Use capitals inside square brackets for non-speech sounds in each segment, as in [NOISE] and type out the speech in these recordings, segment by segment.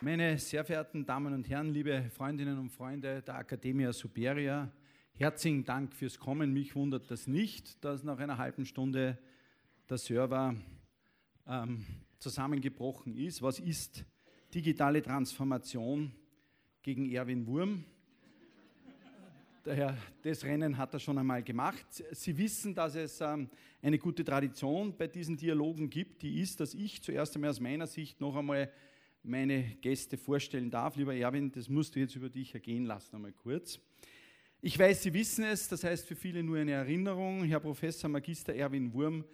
Meine sehr verehrten Damen und Herren, liebe Freundinnen und Freunde der Academia Superia, herzlichen Dank fürs Kommen. Mich wundert das nicht, dass nach einer halben Stunde der Server ähm, zusammengebrochen ist. Was ist digitale Transformation gegen Erwin Wurm? Daher, das Rennen hat er schon einmal gemacht. Sie wissen, dass es ähm, eine gute Tradition bei diesen Dialogen gibt, die ist, dass ich zuerst einmal aus meiner Sicht noch einmal meine Gäste vorstellen darf. Lieber Erwin, das musst du jetzt über dich ergehen lassen, einmal kurz. Ich weiß, Sie wissen es, das heißt für viele nur eine Erinnerung. Herr Professor Magister Erwin Wurm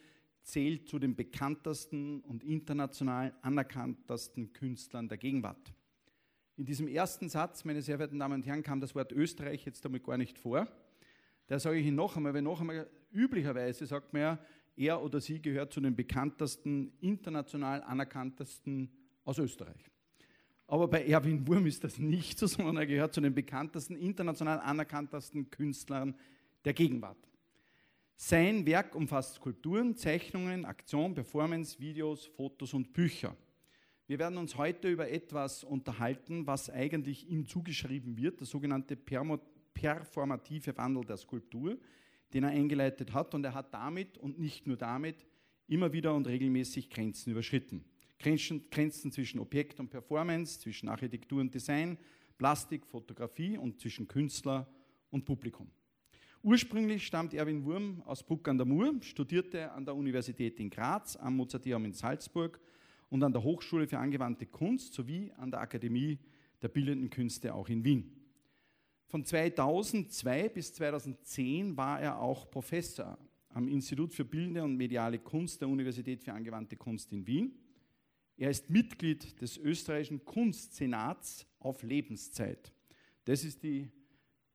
zählt zu den bekanntesten und international anerkanntesten Künstlern der Gegenwart. In diesem ersten Satz, meine sehr verehrten Damen und Herren, kam das Wort Österreich jetzt damit gar nicht vor. Da sage ich Ihnen noch einmal, weil noch einmal üblicherweise sagt man ja, er oder sie gehört zu den bekanntesten, international anerkanntesten aus Österreich. Aber bei Erwin Wurm ist das nicht so, [LAUGHS] sondern er gehört zu den bekanntesten, international anerkanntesten Künstlern der Gegenwart. Sein Werk umfasst Skulpturen, Zeichnungen, Aktion, Performance, Videos, Fotos und Bücher. Wir werden uns heute über etwas unterhalten, was eigentlich ihm zugeschrieben wird, der sogenannte performative Wandel der Skulptur, den er eingeleitet hat. Und er hat damit und nicht nur damit immer wieder und regelmäßig Grenzen überschritten. Grenzen, Grenzen zwischen Objekt und Performance, zwischen Architektur und Design, Plastik, Fotografie und zwischen Künstler und Publikum. Ursprünglich stammt Erwin Wurm aus Bruck an der Mur, studierte an der Universität in Graz, am Mozarteum in Salzburg und an der Hochschule für angewandte Kunst sowie an der Akademie der Bildenden Künste auch in Wien. Von 2002 bis 2010 war er auch Professor am Institut für Bildende und Mediale Kunst der Universität für angewandte Kunst in Wien. Er ist Mitglied des österreichischen Kunstsenats auf Lebenszeit. Das ist die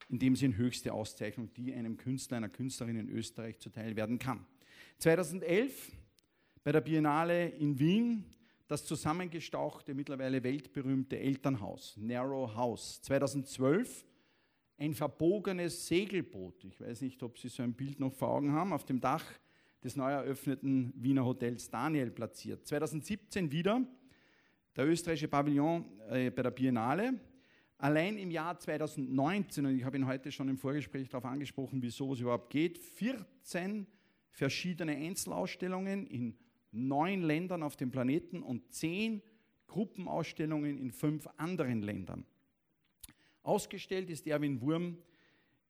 in dem Sinn höchste Auszeichnung, die einem Künstler, einer Künstlerin in Österreich zuteil werden kann. 2011 bei der Biennale in Wien das zusammengestauchte, mittlerweile weltberühmte Elternhaus, Narrow House. 2012 ein verbogenes Segelboot. Ich weiß nicht, ob Sie so ein Bild noch vor Augen haben, auf dem Dach des neu eröffneten Wiener Hotels Daniel platziert. 2017 wieder der österreichische Pavillon äh, bei der Biennale Allein im Jahr 2019, und ich habe ihn heute schon im Vorgespräch darauf angesprochen, wieso es überhaupt geht, 14 verschiedene Einzelausstellungen in neun Ländern auf dem Planeten und zehn Gruppenausstellungen in fünf anderen Ländern. Ausgestellt ist Erwin Wurm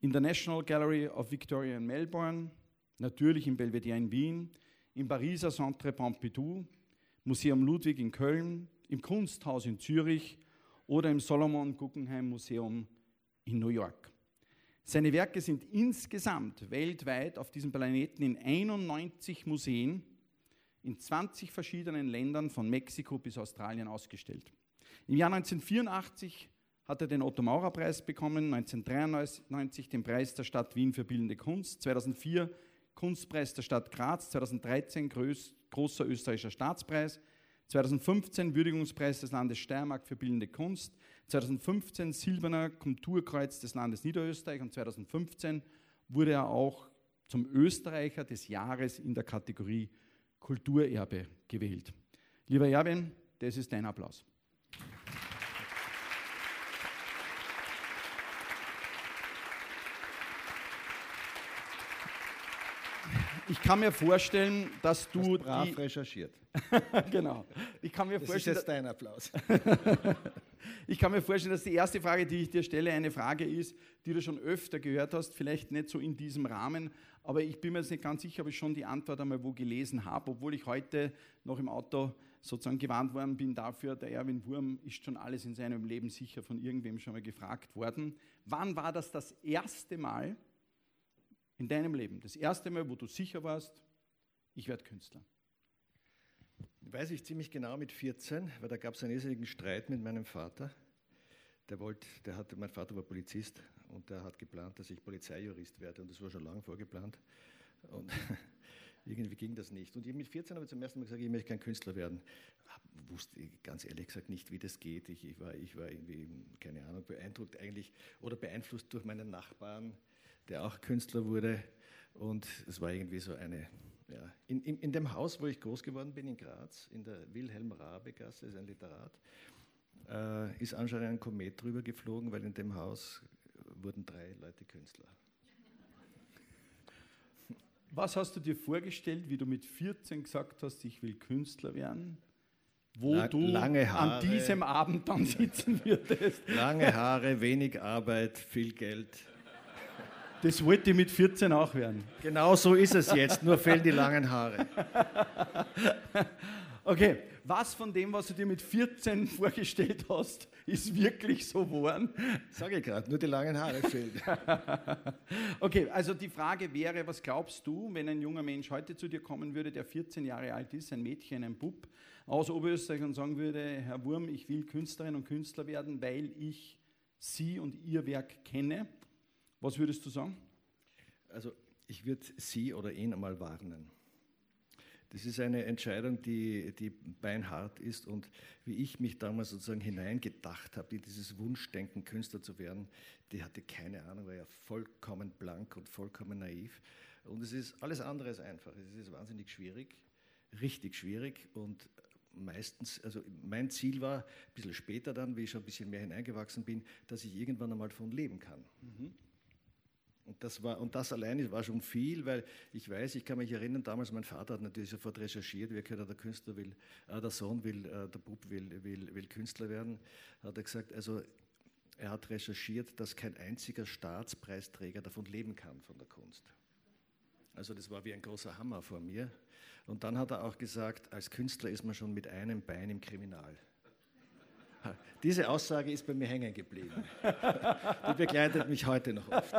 in der National Gallery of Victoria in Melbourne, natürlich im Belvedere in Wien, im Pariser Centre Pompidou, Museum Ludwig in Köln, im Kunsthaus in Zürich oder im Solomon Guggenheim Museum in New York. Seine Werke sind insgesamt weltweit auf diesem Planeten in 91 Museen in 20 verschiedenen Ländern von Mexiko bis Australien ausgestellt. Im Jahr 1984 hat er den Otto Maurer Preis bekommen, 1993 den Preis der Stadt Wien für bildende Kunst, 2004 Kunstpreis der Stadt Graz, 2013 großer österreichischer Staatspreis, 2015 Würdigungspreis des Landes Steiermark für bildende Kunst, 2015 Silberner Kulturkreuz des Landes Niederösterreich und 2015 wurde er auch zum Österreicher des Jahres in der Kategorie Kulturerbe gewählt. Lieber Erwin, das ist dein Applaus. Ich kann mir vorstellen, dass du. Hast brav die, recherchiert. [LAUGHS] genau. Ich kann mir das vorstellen. Ist jetzt dein Applaus. [LAUGHS] ich kann mir vorstellen, dass die erste Frage, die ich dir stelle, eine Frage ist, die du schon öfter gehört hast, vielleicht nicht so in diesem Rahmen, aber ich bin mir jetzt nicht ganz sicher, ob ich schon die Antwort einmal wo gelesen habe, obwohl ich heute noch im Auto sozusagen gewarnt worden bin dafür, der Erwin Wurm ist schon alles in seinem Leben sicher von irgendwem schon mal gefragt worden. Wann war das das erste Mal, in deinem Leben? Das erste Mal, wo du sicher warst, ich werde Künstler. Weiß ich ziemlich genau mit 14, weil da gab es einen irrsinnigen Streit mit meinem Vater. Der wollte, der hatte, mein Vater war Polizist und der hat geplant, dass ich Polizeijurist werde und das war schon lange vorgeplant. Und [LAUGHS] irgendwie ging das nicht. Und mit 14 habe ich zum ersten Mal gesagt, ich möchte kein Künstler werden. Ich wusste ganz ehrlich gesagt nicht, wie das geht. Ich, ich, war, ich war irgendwie, keine Ahnung, beeindruckt eigentlich oder beeinflusst durch meinen Nachbarn, der auch Künstler wurde. Und es war irgendwie so eine Ja, in, in, in, dem Haus, wo ich groß geworden bin, in Graz, in der Wilhelm-Rabe-Gasse, ist ein Literat, äh, ist anscheinend ein Komet drüber geflogen, weil in dem Haus wurden drei Leute Künstler. Was hast du dir vorgestellt, wie du mit 14 gesagt hast, ich will Künstler werden? Wo La du an diesem Abend dann sitzen würdest? Lange Haare, wenig Arbeit, viel Geld. Das wollte ich mit 14 auch werden. Genau so ist es jetzt, nur fehlen die langen Haare. [LAUGHS] Okay, was von dem, was du dir mit 14 [LAUGHS] vorgestellt hast, ist wirklich so geworden? Sage ich gerade, nur die langen Haare fehlen. [LAUGHS] okay, also die Frage wäre, was glaubst du, wenn ein junger Mensch heute zu dir kommen würde, der 14 Jahre alt ist, ein Mädchen, ein Bub aus Oberösterreich und sagen würde, Herr Wurm, ich will Künstlerin und Künstler werden, weil ich Sie und Ihr Werk kenne. Was würdest du sagen? Also ich würde Sie oder ihn einmal warnen. Das ist eine Entscheidung, die, die beinhart ist und wie ich mich damals sozusagen hineingedacht habe, in dieses Wunschdenken, Künstler zu werden, die hatte keine Ahnung, war ja vollkommen blank und vollkommen naiv. Und es ist alles andere als einfach. Es ist wahnsinnig schwierig, richtig schwierig und meistens, also mein Ziel war, ein bisschen später dann, wie ich schon ein bisschen mehr hineingewachsen bin, dass ich irgendwann einmal davon leben kann. Mhm. Und das, war, und das alleine war schon viel, weil ich weiß, ich kann mich erinnern, damals mein Vater hat natürlich sofort recherchiert, wie gehört, der Künstler will, äh, der Sohn will, äh, der Bub will, will, will Künstler werden, hat er gesagt, also er hat recherchiert, dass kein einziger Staatspreisträger davon leben kann, von der Kunst. Also das war wie ein großer Hammer vor mir. Und dann hat er auch gesagt, als Künstler ist man schon mit einem Bein im Kriminal. [LAUGHS] Diese Aussage ist bei mir hängen geblieben. [LAUGHS] Die begleitet mich heute noch oft.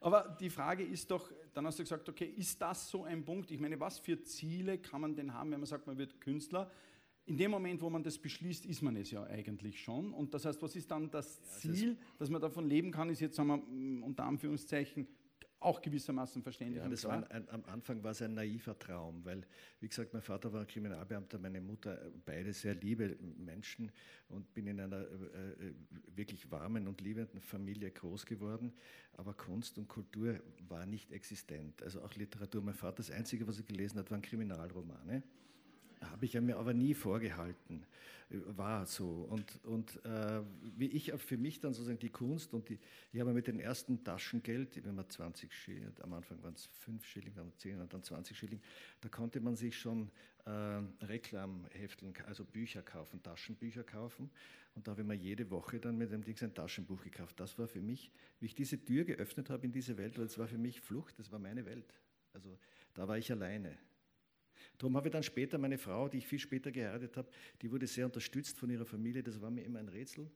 Aber die Frage ist doch, dann hast du gesagt, okay, ist das so ein Punkt? Ich meine, was für Ziele kann man denn haben, wenn man sagt, man wird Künstler? In dem Moment, wo man das beschließt, ist man es ja eigentlich schon. Und das heißt, was ist dann das Ziel, dass man davon leben kann, ist jetzt, sagen wir, unter Anführungszeichen, auch gewissermaßen verständlich. Ja, das war ein, am Anfang war es ein naiver Traum, weil, wie gesagt, mein Vater war Kriminalbeamter, meine Mutter, äh, beide sehr liebe Menschen und bin in einer äh, äh, wirklich warmen und liebenden Familie groß geworden. Aber Kunst und Kultur war nicht existent. Also auch Literatur. Mein Vater, das Einzige, was er gelesen hat, waren Kriminalromane. Habe ich mir aber nie vorgehalten war so. Und, und äh, wie ich für mich dann sozusagen die Kunst und die, ich habe mit den ersten Taschengeld, wenn man 20 Schilling, am Anfang waren es 5 Schilling, dann 10 und dann 20 Schilling, da konnte man sich schon äh, Reklamhefteln, also Bücher kaufen, Taschenbücher kaufen. Und da habe ich mir jede Woche dann mit dem Ding ein Taschenbuch gekauft. Das war für mich, wie ich diese Tür geöffnet habe in diese Welt, weil es war für mich Flucht, das war meine Welt. Also da war ich alleine. Darum habe ich dann später meine Frau, die ich viel später geheiratet habe, die wurde sehr unterstützt von ihrer Familie. Das war mir immer ein Rätsel.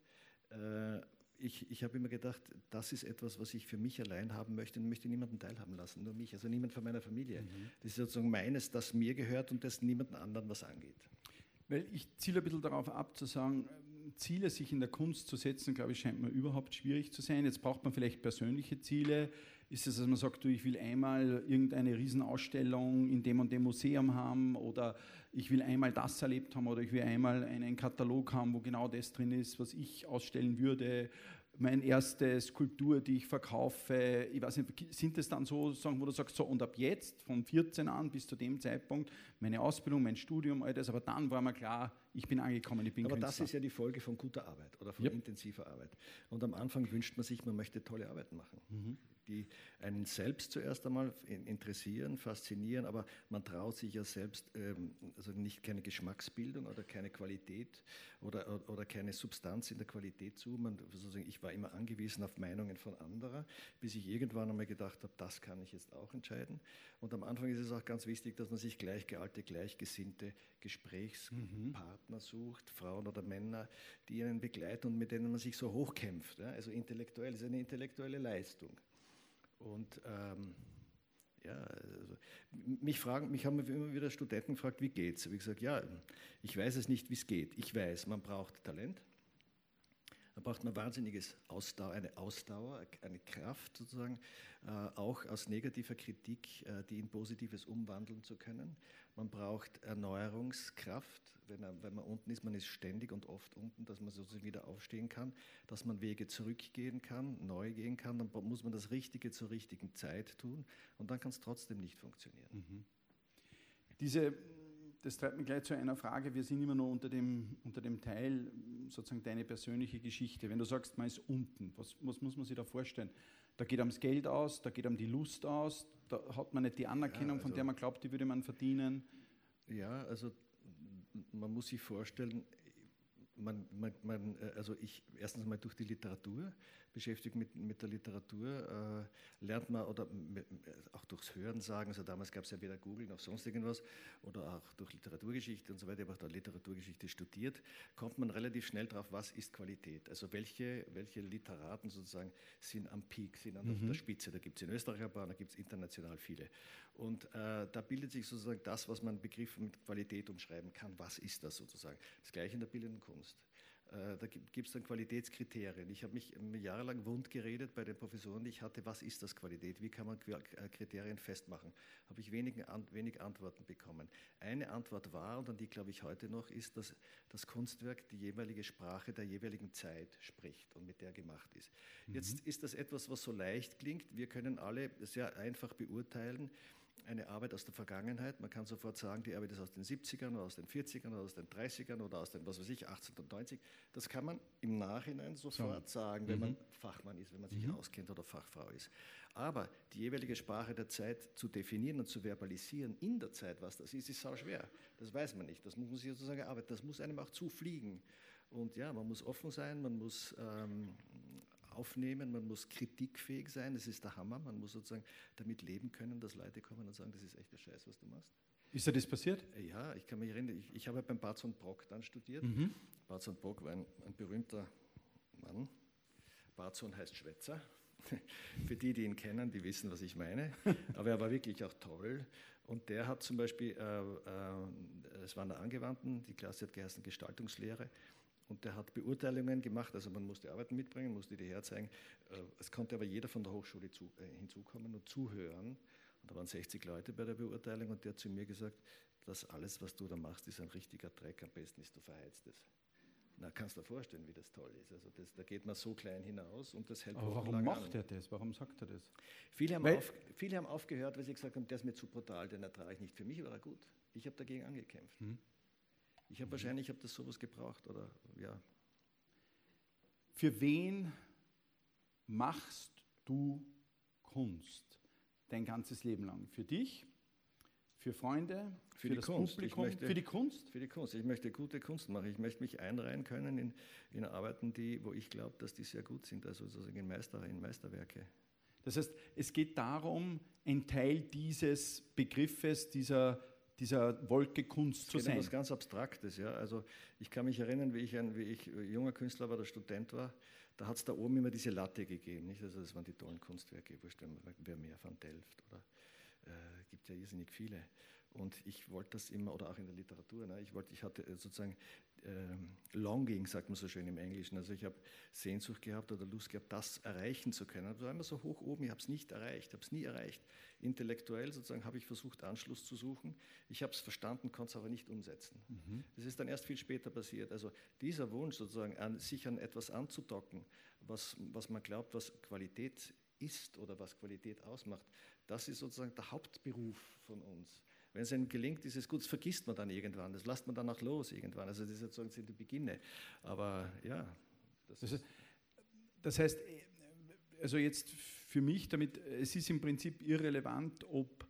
Äh, ich, ich habe immer gedacht, das ist etwas, was ich für mich allein haben möchte und möchte niemanden teilhaben lassen, nur mich, also niemand von meiner Familie. Mhm. Das ist sozusagen meines, das mir gehört und das niemanden anderen was angeht. Weil ich ziele ein bisschen darauf ab, zu sagen, Ziele sich in der Kunst zu setzen, glaube ich, scheint mir überhaupt schwierig zu sein. Jetzt braucht man vielleicht persönliche Ziele, ist es, dass man sagt, du, ich will einmal irgendeine Riesenausstellung in dem und dem Museum haben oder ich will einmal das erlebt haben oder ich will einmal einen Katalog haben, wo genau das drin ist, was ich ausstellen würde meine erste Skulptur, die ich verkaufe, ich weiß nicht, sind es dann so, wo du sagst, so und ab jetzt, von 14 an bis zu dem Zeitpunkt, meine Ausbildung, mein Studium, all das, aber dann war mir klar, ich bin angekommen, ich bin Aber das ist ja die Folge von guter Arbeit oder von yep. intensiver Arbeit. Und am Anfang wünscht man sich, man möchte tolle Arbeit machen. Mhm die einen selbst zuerst einmal interessieren, faszinieren, aber man traut sich ja selbst ähm, also nicht keine Geschmacksbildung oder keine Qualität oder, oder keine Substanz in der Qualität zu. Man, sozusagen, ich war immer angewiesen auf Meinungen von anderen, bis ich irgendwann einmal gedacht habe, das kann ich jetzt auch entscheiden. Und am Anfang ist es auch ganz wichtig, dass man sich gleichgealte, gleichgesinnte Gesprächspartner mhm. sucht, Frauen oder Männer, die einen begleiten und mit denen man sich so hochkämpft. Ja? Also intellektuell ist eine intellektuelle Leistung. Und ähm, ja, also mich fragen, mich haben immer wieder Studenten gefragt, wie geht's? Habe ich gesagt, ja, ich weiß es nicht, wie es geht. Ich weiß, man braucht Talent. Da braucht man wahnsinniges Ausdauer, eine Ausdauer, eine Kraft sozusagen, äh, auch aus negativer Kritik, äh, die in Positives umwandeln zu können. Man braucht Erneuerungskraft, wenn, wenn man unten ist, man ist ständig und oft unten, dass man sozusagen wieder aufstehen kann, dass man Wege zurückgehen kann, neu gehen kann, dann muss man das Richtige zur richtigen Zeit tun und dann kann es trotzdem nicht funktionieren. Mhm. Diese, das treibt mich gleich zu einer Frage. Wir sind immer noch unter dem, unter dem Teil, sozusagen deine persönliche Geschichte. Wenn du sagst, man ist unten, was, was muss man sich da vorstellen? Da geht einem das Geld aus, da geht einem die Lust aus, da hat man nicht die Anerkennung, ja, also, von der man glaubt, die würde man verdienen. Ja, also man muss sich vorstellen, man, man, man, äh, also ich erstens mal durch die Literatur beschäftigt mit, mit der Literatur, äh, lernt man oder mit, auch durchs Hören sagen, also damals gab es ja weder Google noch sonst irgendwas oder auch durch Literaturgeschichte und so weiter, ich habe auch da Literaturgeschichte studiert, kommt man relativ schnell drauf, was ist Qualität, also welche, welche Literaten sozusagen sind am Peak, sind an mhm. der Spitze, da gibt es in Österreich ein paar, da gibt es international viele. Und äh, da bildet sich sozusagen das, was man Begriffen mit Qualität umschreiben kann, was ist das sozusagen, das gleiche in der bildenden Kunst. Äh, da gibt es dann Qualitätskriterien. Ich habe mich jahrelang wund geredet bei den Professoren, die ich hatte, was ist das Qualität, wie kann man äh, Kriterien festmachen. Habe ich wenig, wenig Antworten bekommen. Eine Antwort war, und an die glaube ich heute noch, ist, dass das Kunstwerk die jeweilige Sprache der jeweiligen Zeit spricht und mit der gemacht ist. Mhm. Jetzt ist das etwas, was so leicht klingt. Wir können alle sehr einfach beurteilen, eine Arbeit aus der Vergangenheit. Man kann sofort sagen, die Arbeit ist aus den 70ern oder aus den 40ern oder aus den 30ern oder aus den, was weiß ich, 1890. Das kann man im Nachhinein sofort so. sagen, wenn mhm. man Fachmann ist, wenn man sich mhm. auskennt oder Fachfrau ist. Aber die jeweilige Sprache der Zeit zu definieren und zu verbalisieren in der Zeit, was das ist, ist sau schwer. Das weiß man nicht. Das muss man sich sozusagen arbeiten. Das muss einem auch zufliegen. Und ja, man muss offen sein, man muss ähm, aufnehmen, man muss kritikfähig sein, das ist der Hammer, man muss sozusagen damit leben können, dass Leute kommen und sagen, das ist echt der Scheiß, was du machst. Ist dir das passiert? Ja, ich kann mich erinnern, ich, ich habe beim Barzon Brock dann studiert. Mhm. Barzon Brock war ein, ein berühmter Mann. Barzon heißt Schwätzer. [LAUGHS] Für die, die ihn kennen, die wissen, was ich meine. [LAUGHS] Aber er war wirklich auch toll. Und der hat zum Beispiel, äh, äh, es war in der Angewandten, die Klasse hat geheißen Gestaltungslehre. Und der hat Beurteilungen gemacht, also man musste Arbeiten mitbringen, musste die herzeigen. Äh, es konnte aber jeder von der Hochschule zu, äh, hinzukommen und zuhören. Und da waren 60 Leute bei der Beurteilung und der hat zu mir gesagt, das alles, was du da machst, ist ein richtiger Dreck, am besten ist du verheizt es. Na, kannst du dir vorstellen, wie das toll ist. Also das, da geht man so klein hinaus und das hält Aber warum macht an. er das? Warum sagt er das? Viele haben, auf, viele haben aufgehört, weil sie gesagt haben, der ist mir zu brutal, den ertrage ich nicht. Für mich war er gut. Ich habe dagegen angekämpft. Hm. Ich habe mhm. wahrscheinlich hab das sowas gebraucht oder ja. Für wen machst du Kunst dein ganzes Leben lang? Für dich? Für Freunde? Für, für das Kunst. Publikum? Möchte, für die Kunst? Für die Kunst. Ich möchte gute Kunst machen. Ich möchte mich einreihen können in, in Arbeiten, die, wo ich glaube, dass die sehr gut sind, also sozusagen in, Meister, in Meisterwerke. Das heißt, es geht darum, ein Teil dieses Begriffes, dieser dieser Wolke Kunst zu sein. Das ist etwas ganz Abstraktes. Ja? Also ich kann mich erinnern, wie ich, ein, wie ich junger Künstler war, der Student war, da hat es da oben immer diese Latte gegeben. Nicht? Also das waren die tollen Kunstwerke, wer mehr von Delft oder äh, gibt ja irrsinnig viele. Und ich wollte das immer, oder auch in der Literatur, ne? ich, wollte, ich hatte sozusagen äh, Longing, sagt man so schön im Englischen. Also ich habe Sehnsucht gehabt oder Lust gehabt, das erreichen zu können. Ich war immer so hoch oben, ich habe es nicht erreicht, habe es nie erreicht. Intellektuell sozusagen habe ich versucht, Anschluss zu suchen. Ich habe es verstanden, konnte es aber nicht umsetzen. Mhm. Das ist dann erst viel später passiert. Also dieser Wunsch sozusagen, an, sich an etwas anzudocken, was, was man glaubt, was Qualität ist oder was Qualität ausmacht, das ist sozusagen der Hauptberuf von uns. Wenn es einem gelingt, ist es gut, das vergisst man dann irgendwann, das lässt man dann auch los irgendwann. Also das sozusagen sind die Beginne. Aber ja. Das, das, das heißt, also jetzt für mich damit, es ist im Prinzip irrelevant, ob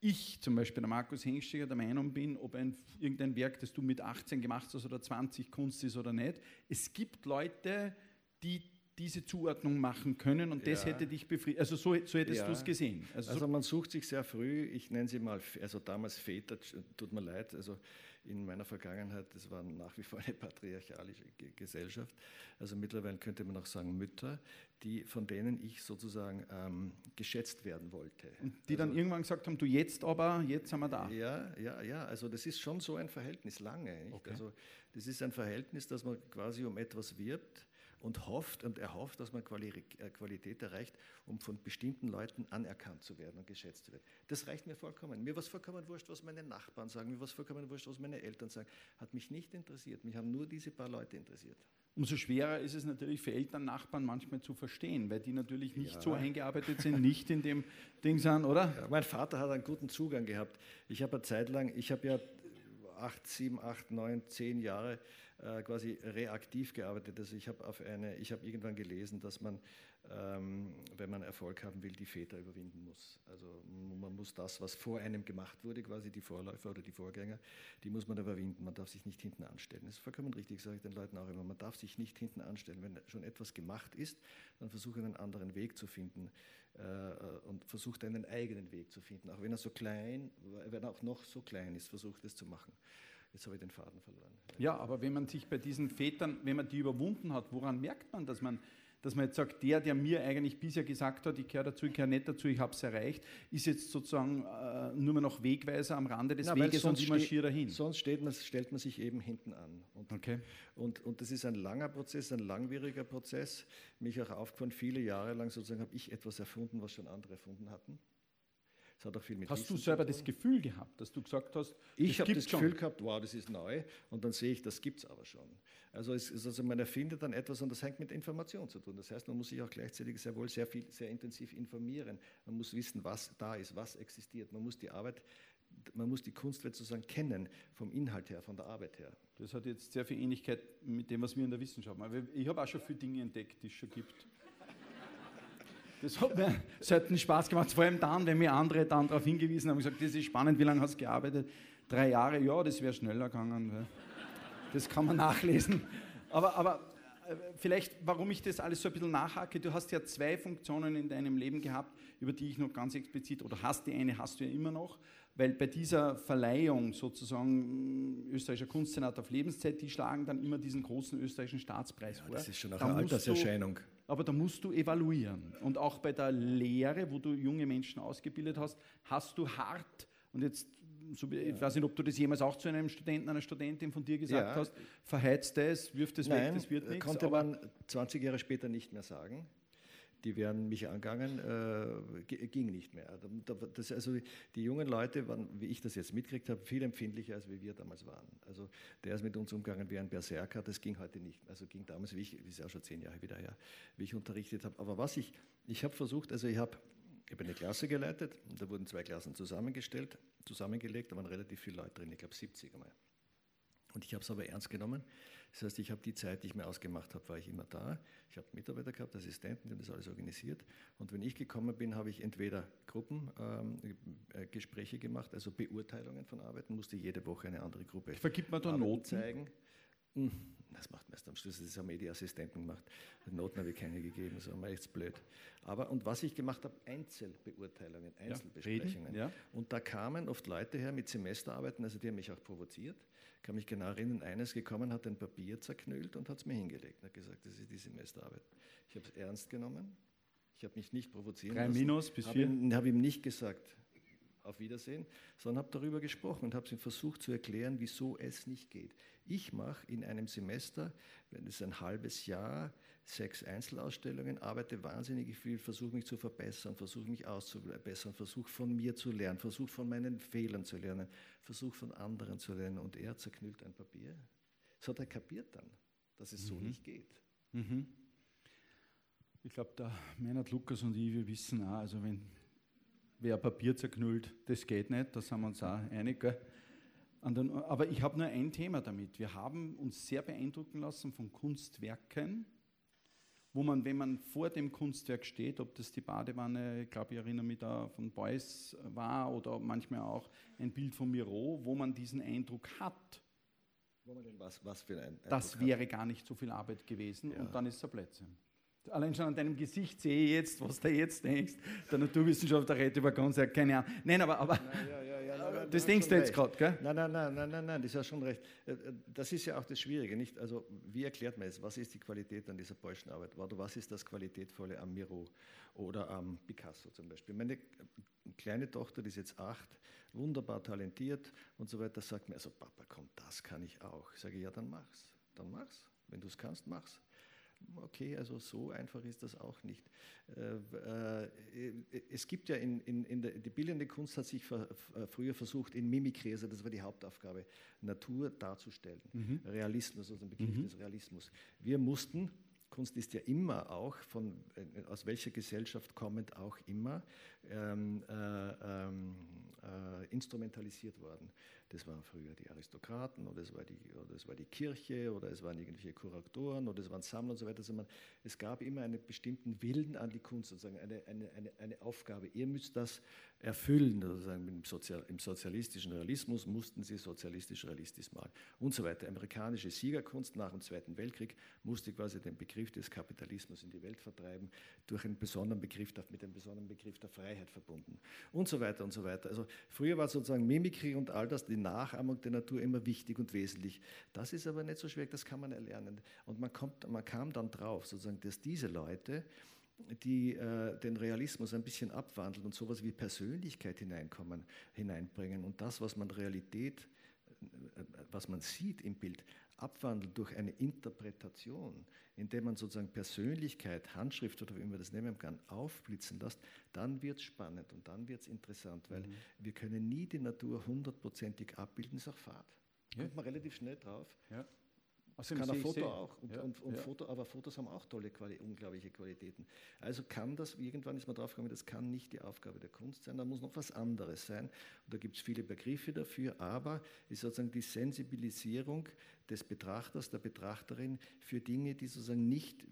ich zum Beispiel, der Markus Hengstiger, der Meinung bin, ob ein, irgendein Werk, das du mit 18 gemacht hast oder 20 Kunst ist oder nicht. Es gibt Leute, die diese Zuordnung machen können und ja. das hätte dich befriedigt. Also so, so hättest ja. du es gesehen. Also, also, man sucht sich sehr früh, ich nenne sie mal, also damals Väter, tut mir leid, also in meiner Vergangenheit, das war nach wie vor eine patriarchalische Gesellschaft. Also mittlerweile könnte man auch sagen Mütter, die, von denen ich sozusagen ähm, geschätzt werden wollte. Und die also, dann irgendwann gesagt haben, du jetzt aber, jetzt sind wir da. Ja, ja, ja, also das ist schon so ein Verhältnis lange. Okay. Also das ist ein Verhältnis, dass man quasi um etwas wirbt und hofft und er hofft, dass man äh, Qualität erreicht, um von bestimmten Leuten anerkannt zu werden und geschätzt zu werden. Das reicht mir vollkommen. Mir war es vollkommen wurscht, was meine Nachbarn sagen, mir war es vollkommen wurscht, was meine Eltern sagen. Hat mich nicht interessiert. Mich haben nur diese paar Leute interessiert. Umso schwerer ist es natürlich für Eltern, Nachbarn manchmal zu verstehen, weil die natürlich nicht ja. so eingearbeitet sind, nicht in dem Ding sind, oder? Ja, mein Vater hat einen guten Zugang gehabt. Ich habe eine Zeit lang, ich habe ja acht, sieben, acht, neun, zehn Jahre äh, quasi reaktiv gearbeitet. Also ich habe auf eine, ich habe irgendwann gelesen, dass man, ähm, wenn man Erfolg haben will, die Väter überwinden muss. Also man muss das, was vor einem gemacht wurde, quasi die Vorläufer oder die Vorgänger, die muss man überwinden. Man darf sich nicht hinten anstellen. Das ist vollkommen richtig, sage ich den Leuten auch immer. Man darf sich nicht hinten anstellen. Wenn schon etwas gemacht ist, dann versuche einen anderen Weg zu finden und versucht einen eigenen Weg zu finden. Auch wenn er so klein, wenn er auch noch so klein ist, versucht es zu machen. Jetzt habe ich den Faden verloren. Ja, aber wenn man sich bei diesen Vätern, wenn man die überwunden hat, woran merkt man, dass man, dass man jetzt sagt, der, der mir eigentlich bisher gesagt hat, ich gehöre dazu, ich gehöre nicht dazu, ich habe es erreicht, ist jetzt sozusagen äh, nur mehr noch Wegweiser am Rande des Na, Weges und ich marschiere dahin. Sonst man, stellt man sich eben hinten an. Und, okay. und, und das ist ein langer Prozess, ein langwieriger Prozess. Mich auch aufgefallen, viele Jahre lang sozusagen habe ich etwas erfunden, was schon andere erfunden hatten. Das hat auch viel mit Hast du selber das Gefühl gehabt, dass du gesagt hast, ich habe das Gefühl gehabt, wow, das ist neu und dann sehe ich, das gibt es aber schon. Also, es, also man erfindet dann etwas und das hängt mit Information zu tun. Das heißt, man muss sich auch gleichzeitig sehr wohl sehr viel, sehr intensiv informieren. Man muss wissen, was da ist, was existiert. Man muss die Arbeit man muss die Kunstwelt sozusagen kennen, vom Inhalt her, von der Arbeit her. Das hat jetzt sehr viel Ähnlichkeit mit dem, was wir in der Wissenschaft machen. Ich habe auch schon viele Dinge entdeckt, die es schon gibt. Das hat mir selten Spaß gemacht, vor allem dann, wenn mir andere dann darauf hingewiesen haben, gesagt, das ist spannend, wie lange hast du gearbeitet? Drei Jahre, ja, das wäre schneller gegangen. Das kann man nachlesen. Aber, aber äh, vielleicht, warum ich das alles so ein bisschen nachhake, du hast ja zwei Funktionen in deinem Leben gehabt, über die ich noch ganz explizit, oder hast die eine, hast du ja immer noch, weil bei dieser Verleihung sozusagen österreichischer Kunstsenat auf Lebenszeit, die schlagen dann immer diesen großen österreichischen Staatspreis ja, vor. Das ist schon eine Alterserscheinung. Du, aber da musst du evaluieren. Und auch bei der Lehre, wo du junge Menschen ausgebildet hast, hast du hart, und jetzt, so, ich weiß nicht, ob du das jemals auch zu einem Studenten, einer Studentin von dir gesagt ja. hast, verheizt es, wirft es weg, das wird nichts. konnte man 20 Jahre später nicht mehr sagen die werden mich angegangen, äh, ging nicht mehr. Das, also die jungen Leute waren, wie ich das jetzt mitgekriegt habe, viel empfindlicher, als wie wir damals waren. Also der ist mit uns umgegangen wie ein Berserker, das ging heute nicht. Also ging damals, wie ich, das ist ja schon zehn Jahre wieder her, wie ich unterrichtet habe. Aber was ich, ich habe versucht, also ich habe ich habe eine Klasse geleitet, da wurden zwei Klassen zusammengestellt, zusammengelegt, da waren relativ viele Leute drin, ich glaube 70 einmal. Und ich habe es aber ernst genommen. Das heißt, ich habe die Zeit, die ich mir ausgemacht habe, war ich immer da. Ich habe Mitarbeiter gehabt, Assistenten, die haben das alles organisiert. Und wenn ich gekommen bin, habe ich entweder Gruppengespräche ähm, gemacht, also Beurteilungen von Arbeiten, musste jede Woche eine andere Gruppe Vergibt man da Noten? zeigen. Hm, das macht man erst am Schluss, das haben eh die Assistenten gemacht. Noten habe ich keine gegeben, das war mir echt blöd. Aber, und was ich gemacht habe, Einzelbeurteilungen, Einzelbesprechungen. Ja, ja. Und da kamen oft Leute her mit Semesterarbeiten, also die haben mich auch provoziert kann mich genau erinnern, eines gekommen, hat ein Papier zerknüllt und hat es mir hingelegt. Er hat gesagt, das ist die Semesterarbeit. Ich habe es ernst genommen. Ich habe mich nicht provozieren Drei lassen. Minus bis vier. Ich habe ihm nicht gesagt, auf Wiedersehen, sondern habe darüber gesprochen und habe ihm versucht zu erklären, wieso es nicht geht. Ich mache in einem Semester, wenn es ein halbes Jahr, sechs Einzelausstellungen, arbeite wahnsinnig viel, versuche mich zu verbessern, versuche mich auszubessern, versuche von mir zu lernen, versuche von meinen Fehlern zu lernen, versuche von anderen zu lernen. Und er zerknüllt ein Papier. Das hat er kapiert dann, dass es mhm. so nicht geht. Mhm. Ich glaube, der Meinert Lukas und ich, wir wissen auch, also wenn wer Papier zerknüllt, das geht nicht, da sind wir uns auch einig. aber ich habe nur ein Thema damit. Wir haben uns sehr beeindrucken lassen von Kunstwerken, wo man, wenn man vor dem Kunstwerk steht, ob das die Badewanne, ich glaube, ich erinnere mich da von Beuys war oder manchmal auch ein Bild von Miro, wo man diesen Eindruck hat. Wo man denn was, was für ein Eindruck Das wäre hat. gar nicht so viel Arbeit gewesen ja. und dann ist er Plätze. Allein schon an deinem Gesicht sehe ich jetzt, was du jetzt denkst. Der Naturwissenschaftler redet über Konzert, keine Ahnung. Nein, aber, aber ja, ja, ja, das denkst du jetzt gerade, gell? Nein, nein, nein, nein, nein, nein, das hast schon recht. Äh, äh, das ist ja auch das Schwierige, nicht? Also, wie erklärt man es? Was ist die Qualität an dieser Arbeit? Oder was ist das Qualitätvolle am Miro oder am Picasso zum Beispiel? Meine kleine Tochter, die ist jetzt acht, wunderbar talentiert und so weiter, sagt mir, also Papa, komm, das kann ich auch. Ich sage, ja, dann mach's. Dann mach's. Wenn du es kannst, mach's. Okay, also so einfach ist das auch nicht. Äh, äh, es gibt ja in, in, in der die bildende Kunst hat sich früher versucht in Mimikrie, also das war die Hauptaufgabe, Natur darzustellen. Mhm. Realismus, also ein Begriff mhm. des Realismus. Wir mussten Kunst ist ja immer auch, von, äh, aus welcher Gesellschaft kommend auch immer, ähm, äh, ähm, äh, instrumentalisiert worden. Das waren früher die Aristokraten oder es war die, oder es war die Kirche oder es waren irgendwelche Kuratoren oder es waren Sammler und so weiter. Also man, es gab immer einen bestimmten Willen an die Kunst, sozusagen eine, eine, eine, eine Aufgabe. Ihr müsst das erfüllen. Sozusagen im, Sozial, Im sozialistischen Realismus mussten sie sozialistisch-realistisch malen und so weiter. Amerikanische Siegerkunst nach dem Zweiten Weltkrieg musste quasi den Begriff des Kapitalismus in die Welt vertreiben, durch einen besonderen Begriff, mit einem besonderen Begriff der Freiheit verbunden und so weiter und so weiter. Also früher war sozusagen Mimikry und all das, die Nachahmung der Natur immer wichtig und wesentlich. Das ist aber nicht so schwierig, das kann man erlernen. Und man, kommt, man kam dann drauf, sozusagen, dass diese Leute, die äh, den Realismus ein bisschen abwandeln und sowas wie Persönlichkeit hineinkommen, hineinbringen und das, was man Realität, äh, was man sieht im Bild, abwandelt durch eine Interpretation, indem man sozusagen Persönlichkeit, Handschrift oder wie man das nennen kann, aufblitzen lässt, dann wird es spannend und dann wird es interessant, weil mhm. wir können nie die Natur hundertprozentig abbilden, ist auch Fahrt. Ja. Kommt man relativ schnell drauf. Ja. Also kann ein Foto auch. Und, ja, und, und ja. Foto, aber Fotos haben auch tolle, unglaubliche Qualitäten. Also kann das, irgendwann ist man drauf gekommen, das kann nicht die Aufgabe der Kunst sein, da muss noch was anderes sein. Und da gibt es viele Begriffe dafür, aber ist sozusagen die Sensibilisierung des Betrachters, der Betrachterin für Dinge, die sozusagen nicht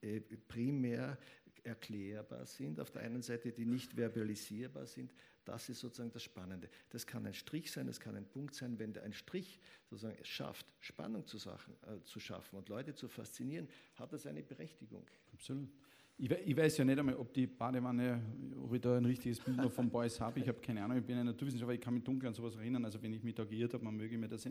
äh, primär erklärbar sind, auf der einen Seite, die nicht verbalisierbar sind, das ist sozusagen das Spannende. Das kann ein Strich sein, das kann ein Punkt sein. Wenn ein Strich sozusagen es schafft, Spannung zu, Sachen, äh, zu schaffen und Leute zu faszinieren, hat das eine Berechtigung. Absolut. Ich, ich, weiß ja nicht einmal, ob die Badewanne, ob ich da ein richtiges Bild noch vom Boys habe. Ich habe keine Ahnung, ich bin ein Naturwissenschaftler, ich kann mich dunkel an sowas erinnern. Also wenn ich mich da geirrt habe, man möge mir das äh,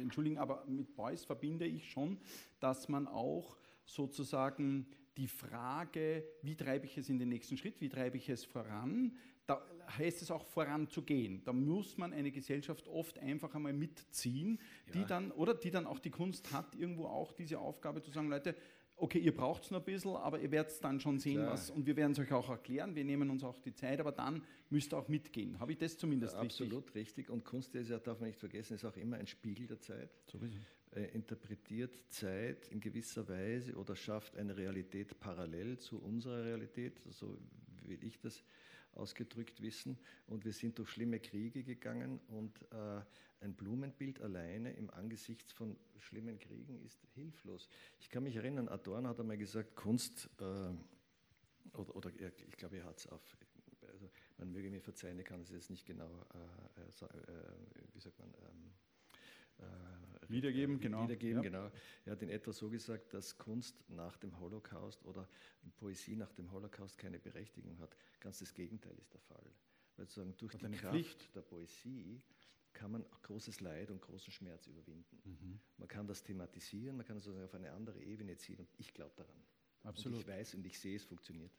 entschuldigen. Aber mit Boys verbinde ich schon, dass man auch sozusagen die Frage, wie treibe ich es in den nächsten Schritt, wie treibe ich es voran, da heißt es auch voranzugehen. Da muss man eine Gesellschaft oft einfach einmal mitziehen, die ja. dann, oder die dann auch die Kunst hat, irgendwo auch diese Aufgabe zu sagen, Leute, okay, ihr braucht es noch ein bisschen, aber ihr werdet dann schon sehen, Klar. was, und wir werden es euch auch erklären, wir nehmen uns auch die Zeit, aber dann müsst ihr auch mitgehen. Habe ich das zumindest ja, richtig? Absolut richtig. Und Kunst ist ja, darf man nicht vergessen, ist auch immer ein Spiegel der Zeit. Sowieso. Äh, interpretiert Zeit in gewisser Weise oder schafft eine Realität parallel zu unserer Realität, so will ich das ausgedrückt wissen. Und wir sind durch schlimme Kriege gegangen und äh, ein Blumenbild alleine im Angesicht von schlimmen Kriegen ist hilflos. Ich kann mich erinnern, Adorno hat einmal gesagt, Kunst, äh, oder, oder, ich glaube, er hat es auf, also man möge mir verzeihen, ich kann es jetzt nicht genau, äh, wie sagt man, ähm, äh, wiedergeben, genau. Wiedergeben, ja. genau. Er hat in etwa so gesagt, dass Kunst nach dem Holocaust oder Poesie nach dem Holocaust keine Berechtigung hat. Ganz das Gegenteil ist der Fall. Weil sozusagen durch die Kraft Pflicht. der Poesie kann man großes Leid und großen Schmerz überwinden. Mhm. Man kann das thematisieren, man kann es auf eine andere Ebene ziehen und ich glaube daran. Absolut. Und ich weiß und ich sehe, es funktioniert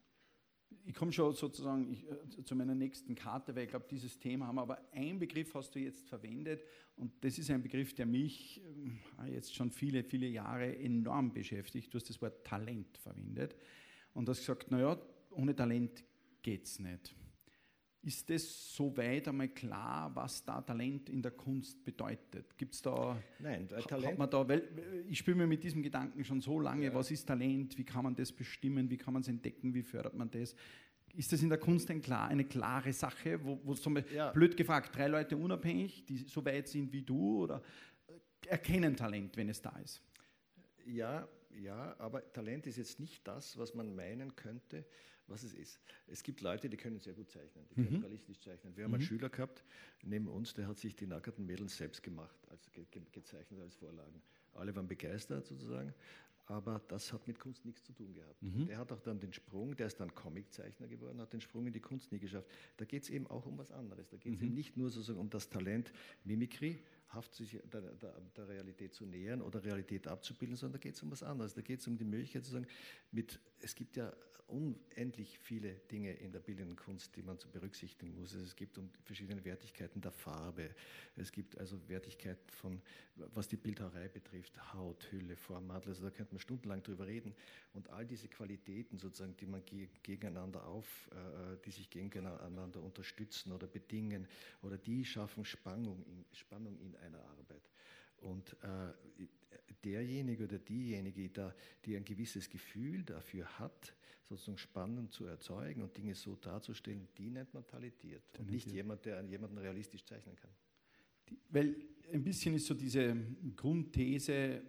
ich komme schon sozusagen ich, äh, zu meiner nächsten Karte, weil ich glaube, dieses Thema haben wir. Aber ein Begriff hast du jetzt verwendet und das ist ein Begriff, der mich äh, jetzt schon viele, viele Jahre enorm beschäftigt. Du hast das Wort Talent verwendet und hast gesagt, naja, ohne Talent geht es nicht. Ist das soweit einmal klar, was da Talent in der Kunst bedeutet? Gibt es da. Nein, Talent. Hat man da, weil ich spiele mir mit diesem Gedanken schon so lange, ja. was ist Talent, wie kann man das bestimmen, wie kann man es entdecken, wie fördert man das? Ist das in der Kunst ein klar, eine klare Sache, wo, wo zum Beispiel, ja. blöd gefragt, drei Leute unabhängig, die so weit sind wie du oder erkennen Talent, wenn es da ist? Ja, ja, aber Talent ist jetzt nicht das, was man meinen könnte, was es ist. Es gibt Leute, die können sehr gut zeichnen, die können mhm. realistisch zeichnen. Wir haben mhm. einen Schüler gehabt neben uns, der hat sich die nackerten Mädels selbst gemacht, als ge gezeichnet als Vorlagen. Alle waren begeistert sozusagen, aber das hat mit Kunst nichts zu tun gehabt. Mhm. Der hat auch dann den Sprung, der ist dann Comiczeichner geworden, hat den Sprung in die Kunst nie geschafft. Da geht es eben auch um was anderes. Da geht es mhm. eben nicht nur sozusagen um das Talent Mimikry, haft sich der, der, der, Realität zu nähern oder Realität abzubilden, sondern da geht es um was anderes. Da geht es um die Möglichkeit, sozusagen mit es gibt ja unendlich viele Dinge in der bildenden Kunst, die man zu berücksichtigen muss. Es gibt verschiedene Wertigkeiten der Farbe. Es gibt also Wertigkeiten von, was die Bildhauerei betrifft, Haut, Hülle, Format. Also da könnte man stundenlang drüber reden. Und all diese Qualitäten sozusagen, die man gegeneinander auf, äh, die sich gegeneinander unterstützen oder bedingen, oder die schaffen Spannung in, Spannung in einer Arbeit. Und äh, derjenige oder diejenige, die ein gewisses Gefühl dafür hat, sozusagen spannend zu erzeugen und Dinge so darzustellen, die nennt man talentiert. Und nicht jemand, der jemanden realistisch zeichnen kann. Weil ein bisschen ist so diese Grundthese,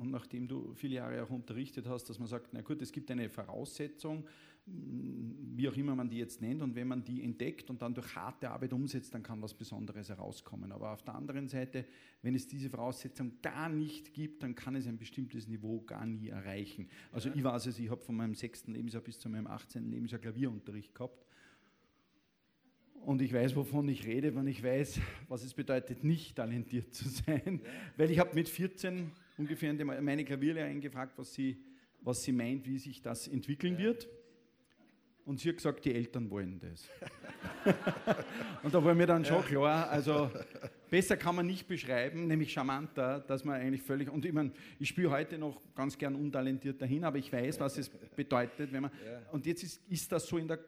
und nachdem du viele Jahre auch unterrichtet hast, dass man sagt, na gut, es gibt eine Voraussetzung, wie auch immer man die jetzt nennt, und wenn man die entdeckt und dann durch harte Arbeit umsetzt, dann kann was Besonderes herauskommen. Aber auf der anderen Seite, wenn es diese Voraussetzung gar nicht gibt, dann kann es ein bestimmtes Niveau gar nie erreichen. Also ja. ich weiß es, ich habe von meinem sechsten Lebensjahr bis zu meinem 18. Lebensjahr Klavierunterricht gehabt. Und ich weiß, wovon ich rede, wenn ich weiß, was es bedeutet, nicht talentiert zu sein. Ja. Weil ich habe mit 14 ungefähr meine Klavierlehrerin gefragt, was sie, was sie meint, wie sich das entwickeln ja. wird. Und sie hat gesagt, die Eltern wollen das. [LAUGHS] und da war mir dann schon klar, also besser kann man nicht beschreiben, nämlich charmanter, dass man eigentlich völlig, und ich meine, ich spiele heute noch ganz gern untalentiert dahin, aber ich weiß, was es bedeutet, wenn man, und jetzt ist, ist das so in der,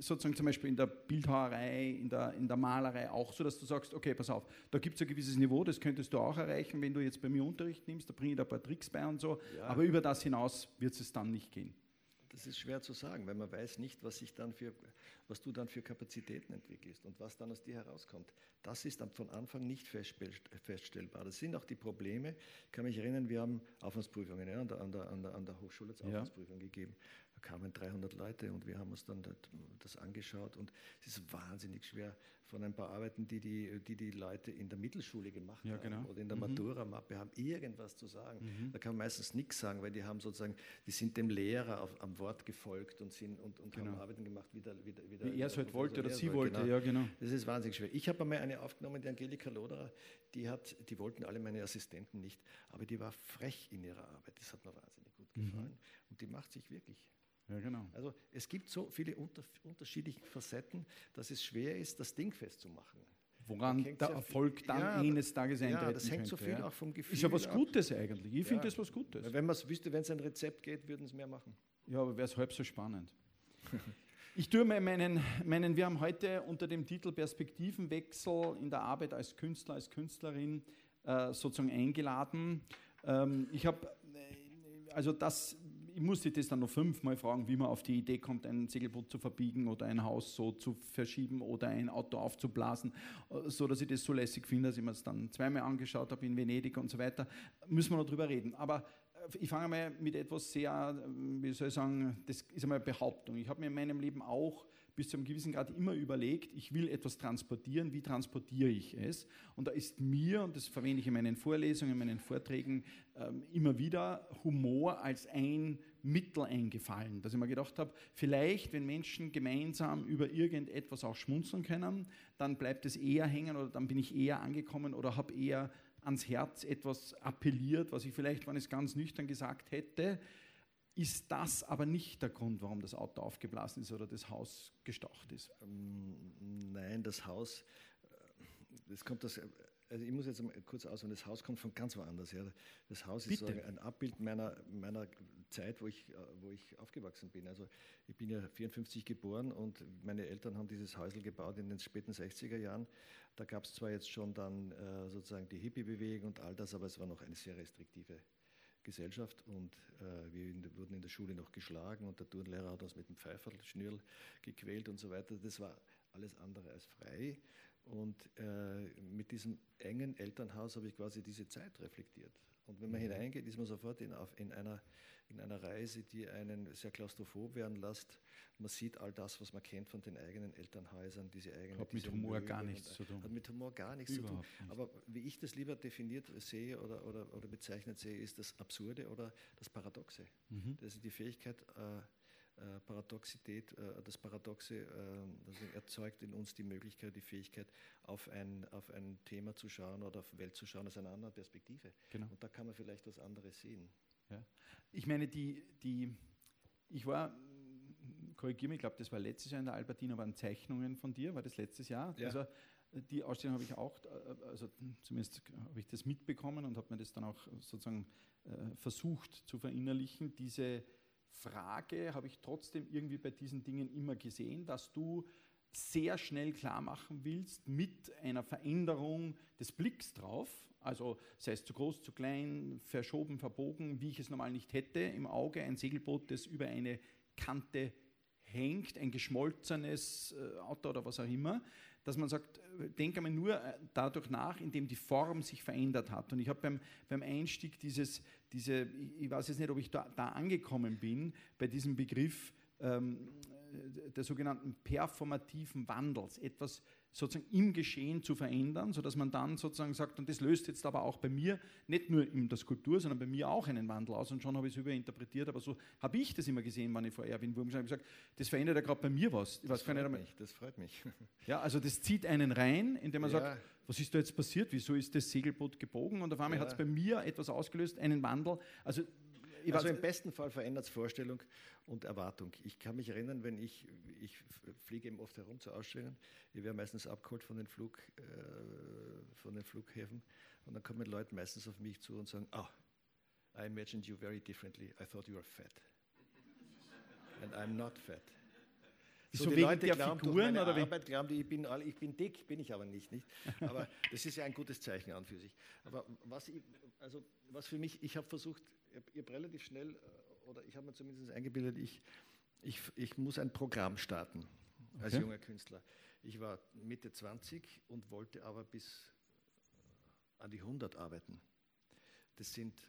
sozusagen zum Beispiel in der Bildhauerei, in der, in der Malerei auch so, dass du sagst, okay, pass auf, da gibt es ein gewisses Niveau, das könntest du auch erreichen, wenn du jetzt bei mir Unterricht nimmst, da bringe ich da ein paar Tricks bei und so, ja. aber über das hinaus wird es dann nicht gehen. Das ist schwer zu sagen, weil man weiß nicht, was, sich dann für, was du dann für Kapazitäten entwickelst und was dann aus dir herauskommt. Das ist von Anfang nicht feststellbar. Das sind auch die Probleme. Ich kann mich erinnern, wir haben Aufwandsprüfungen ja, an, der, an, der, an, der, Hochschule als Aufwandsprüfung ja. gegeben. Da kamen 300 Leute und wir haben uns dann das angeschaut und es ist wahnsinnig schwer von ein paar Arbeiten, die die, die, die Leute in der Mittelschule gemacht ja, genau. haben oder in der mhm. Matura-Mappe haben, irgendwas zu sagen. Mhm. Da kann man meistens nichts sagen, weil die haben sozusagen, die sind dem Lehrer auf, am Wort gefolgt und, sind, und, und genau. haben Arbeiten gemacht, wie, der, wie, der, wie er es halt wollte oder sie wollte, genau. ja genau. Das ist wahnsinnig schwer. Ich habe einmal eine aufgenommen, die Angelika Loderer, die hat, die wollten alle meine Assistenten nicht, aber die war frech in ihrer Arbeit. Das hat mir wahnsinnig gut mhm. gefallen. Mhm. Und die macht sich wirklich ja, genau. Also es gibt so viele unter, unterschiedliche Facetten, dass es schwer ist, das Ding festzumachen. Woran der Erfolg dann ja, eines Tages eintreten Ja, das hängt könnte, so viel ja. auch vom Gefühl Ist ja was Gutes ab. eigentlich. Ich ja. finde das was Gutes. Wenn man es wüsste, wenn es ein Rezept geht, würden es mehr machen. Ja, aber wäre es halb so spannend. ich tue mir meinen, meinen, wir haben heute unter dem Titel Perspektivenwechsel in der Arbeit als Künstler, als Künstlerin äh, sozusagen eingeladen. Ähm, ich habe, äh, also das ich musste das dann noch fünfmal fragen, wie man auf die Idee kommt, ein Segelboot zu verbiegen oder ein Haus so zu verschieben oder ein Auto aufzublasen, äh, so dass ich das so lässig finde, dass ich mir es dann zweimal angeschaut habe in Venedig und so weiter. Müssen wir noch drüber reden. Aber äh, ich fange mal mit etwas sehr, äh, wie soll ich sagen, das ist einmal eine Behauptung. Ich habe mir in meinem Leben auch bis zu einem gewissen Grad immer überlegt, ich will etwas transportieren, wie transportiere ich es? Und da ist mir, und das verwende ich in meinen Vorlesungen, in meinen Vorträgen ähm, immer wieder, Humor als ein Mittel eingefallen, dass ich mir gedacht habe, vielleicht, wenn Menschen gemeinsam über irgendetwas auch schmunzeln können, dann bleibt es eher hängen oder dann bin ich eher angekommen oder habe eher ans Herz etwas appelliert, was ich vielleicht, wenn ich es ganz nüchtern gesagt hätte, ist das aber nicht der Grund, warum das Auto aufgeblasen ist oder das Haus gestaucht ist? Ähm, nein, das Haus, äh, das kommt das, also ich muss jetzt kurz ausholen, das Haus kommt von ganz woanders her. Das Haus Bitte. ist so ein Abbild meiner, meiner Zeit, wo ich, äh, wo ich aufgewachsen bin. Also ich bin ja 54 geboren und meine Eltern haben dieses Häusl gebaut in den späten 60er Jahren. Da gab es zwar jetzt schon dann äh, sozusagen die Hippie-Bewegung und all das, aber es war noch eine sehr restriktive Gesellschaft und äh, wir in, wurden in der Schule noch geschlagen und der Turnlehrer hat uns mit dem Pfeiferlschnürl gequält und so weiter. Das war alles andere als frei. Und äh, mit diesem engen Elternhaus habe ich quasi diese Zeit reflektiert. Und wenn man mhm. hineingeht, ist man sofort in, auf, in, einer, in einer Reise, die einen sehr klaustrophob werden lässt. Man sieht all das, was man kennt von den eigenen Elternhäusern, diese eigenen. Hat mit Humor Mögen gar nichts zu tun. Hat mit Humor gar nichts Überhaupt zu tun. Aber wie ich das lieber definiert sehe oder, oder, oder bezeichnet sehe, ist das Absurde oder das Paradoxe. Mhm. Das ist die Fähigkeit, äh, äh, Paradoxität, äh, das Paradoxe äh, erzeugt in uns die Möglichkeit, die Fähigkeit, auf ein, auf ein Thema zu schauen oder auf die Welt zu schauen aus einer anderen Perspektive. Genau. Und da kann man vielleicht was anderes sehen. Ja. Ich meine, die, die, ich war, korrigiere mich, ich glaube, das war letztes Jahr in der Albertina, waren Zeichnungen von dir, war das letztes Jahr? Ja. Also die Ausstellung habe ich auch, äh, also zumindest habe ich das mitbekommen und habe mir das dann auch sozusagen äh, versucht zu verinnerlichen. Diese Frage habe ich trotzdem irgendwie bei diesen Dingen immer gesehen, dass du sehr schnell klar machen willst mit einer Veränderung des Blicks drauf, also sei es zu groß, zu klein, verschoben, verbogen, wie ich es normal nicht hätte, im Auge ein Segelboot, das über eine Kante hängt, ein geschmolzenes äh, Auto oder was auch immer, dass man sagt, äh, denke mal nur äh, dadurch nach, indem die Form sich verändert hat. Und ich habe beim, beim Einstieg dieses, diese, ich weiß jetzt nicht, ob ich da, da angekommen bin, bei diesem Begriff ähm, der sogenannten performativen Wandels, etwas sozusagen im Geschehen zu verändern, sodass man dann sozusagen sagt, und das löst jetzt aber auch bei mir, nicht nur in der Skulptur, sondern bei mir auch einen Wandel aus und schon habe ich es überinterpretiert, aber so habe ich das immer gesehen, wenn ich vor Erwin Wurm habe gesagt, das verändert ja gerade bei mir was. Das freut, mich, das freut mich. [LAUGHS] Ja, also das zieht einen rein, indem man ja. sagt, was ist da jetzt passiert, wieso ist das Segelboot gebogen und auf einmal ja. hat es bei mir etwas ausgelöst, einen Wandel. Also also im besten Fall verändert es Vorstellung und Erwartung. Ich kann mich erinnern, wenn ich, ich fliege eben oft herum zu Ausstellungen, ich werde meistens abgeholt von den, Flug, äh, von den Flughäfen und dann kommen Leute meistens auf mich zu und sagen, oh, I imagined you very differently, I thought you were fat. And I'm not fat. So, so die Leute glauben, Figuren, meine Arbeit glauben die, ich bin, ich bin dick, bin ich aber nicht, nicht. Aber [LAUGHS] das ist ja ein gutes Zeichen an für sich. Aber was, ich, also was für mich, ich habe versucht, ich habe relativ schnell, äh, oder ich habe mir zumindest eingebildet, ich, ich, ich muss ein Programm starten als okay. junger Künstler. Ich war Mitte 20 und wollte aber bis an die 100 arbeiten. Das sind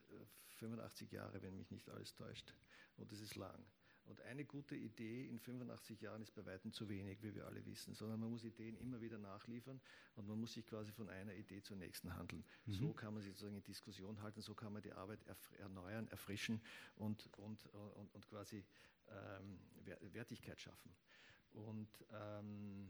85 äh, Jahre, wenn mich nicht alles täuscht. Und das ist lang. Und eine gute Idee in 85 Jahren ist bei weitem zu wenig, wie wir alle wissen, sondern man muss Ideen immer wieder nachliefern und man muss sich quasi von einer Idee zur nächsten handeln. Mhm. So kann man sie sozusagen in Diskussion halten, so kann man die Arbeit erneuern, erfrischen und, und, und, und quasi ähm, Wertigkeit schaffen. Und, ähm,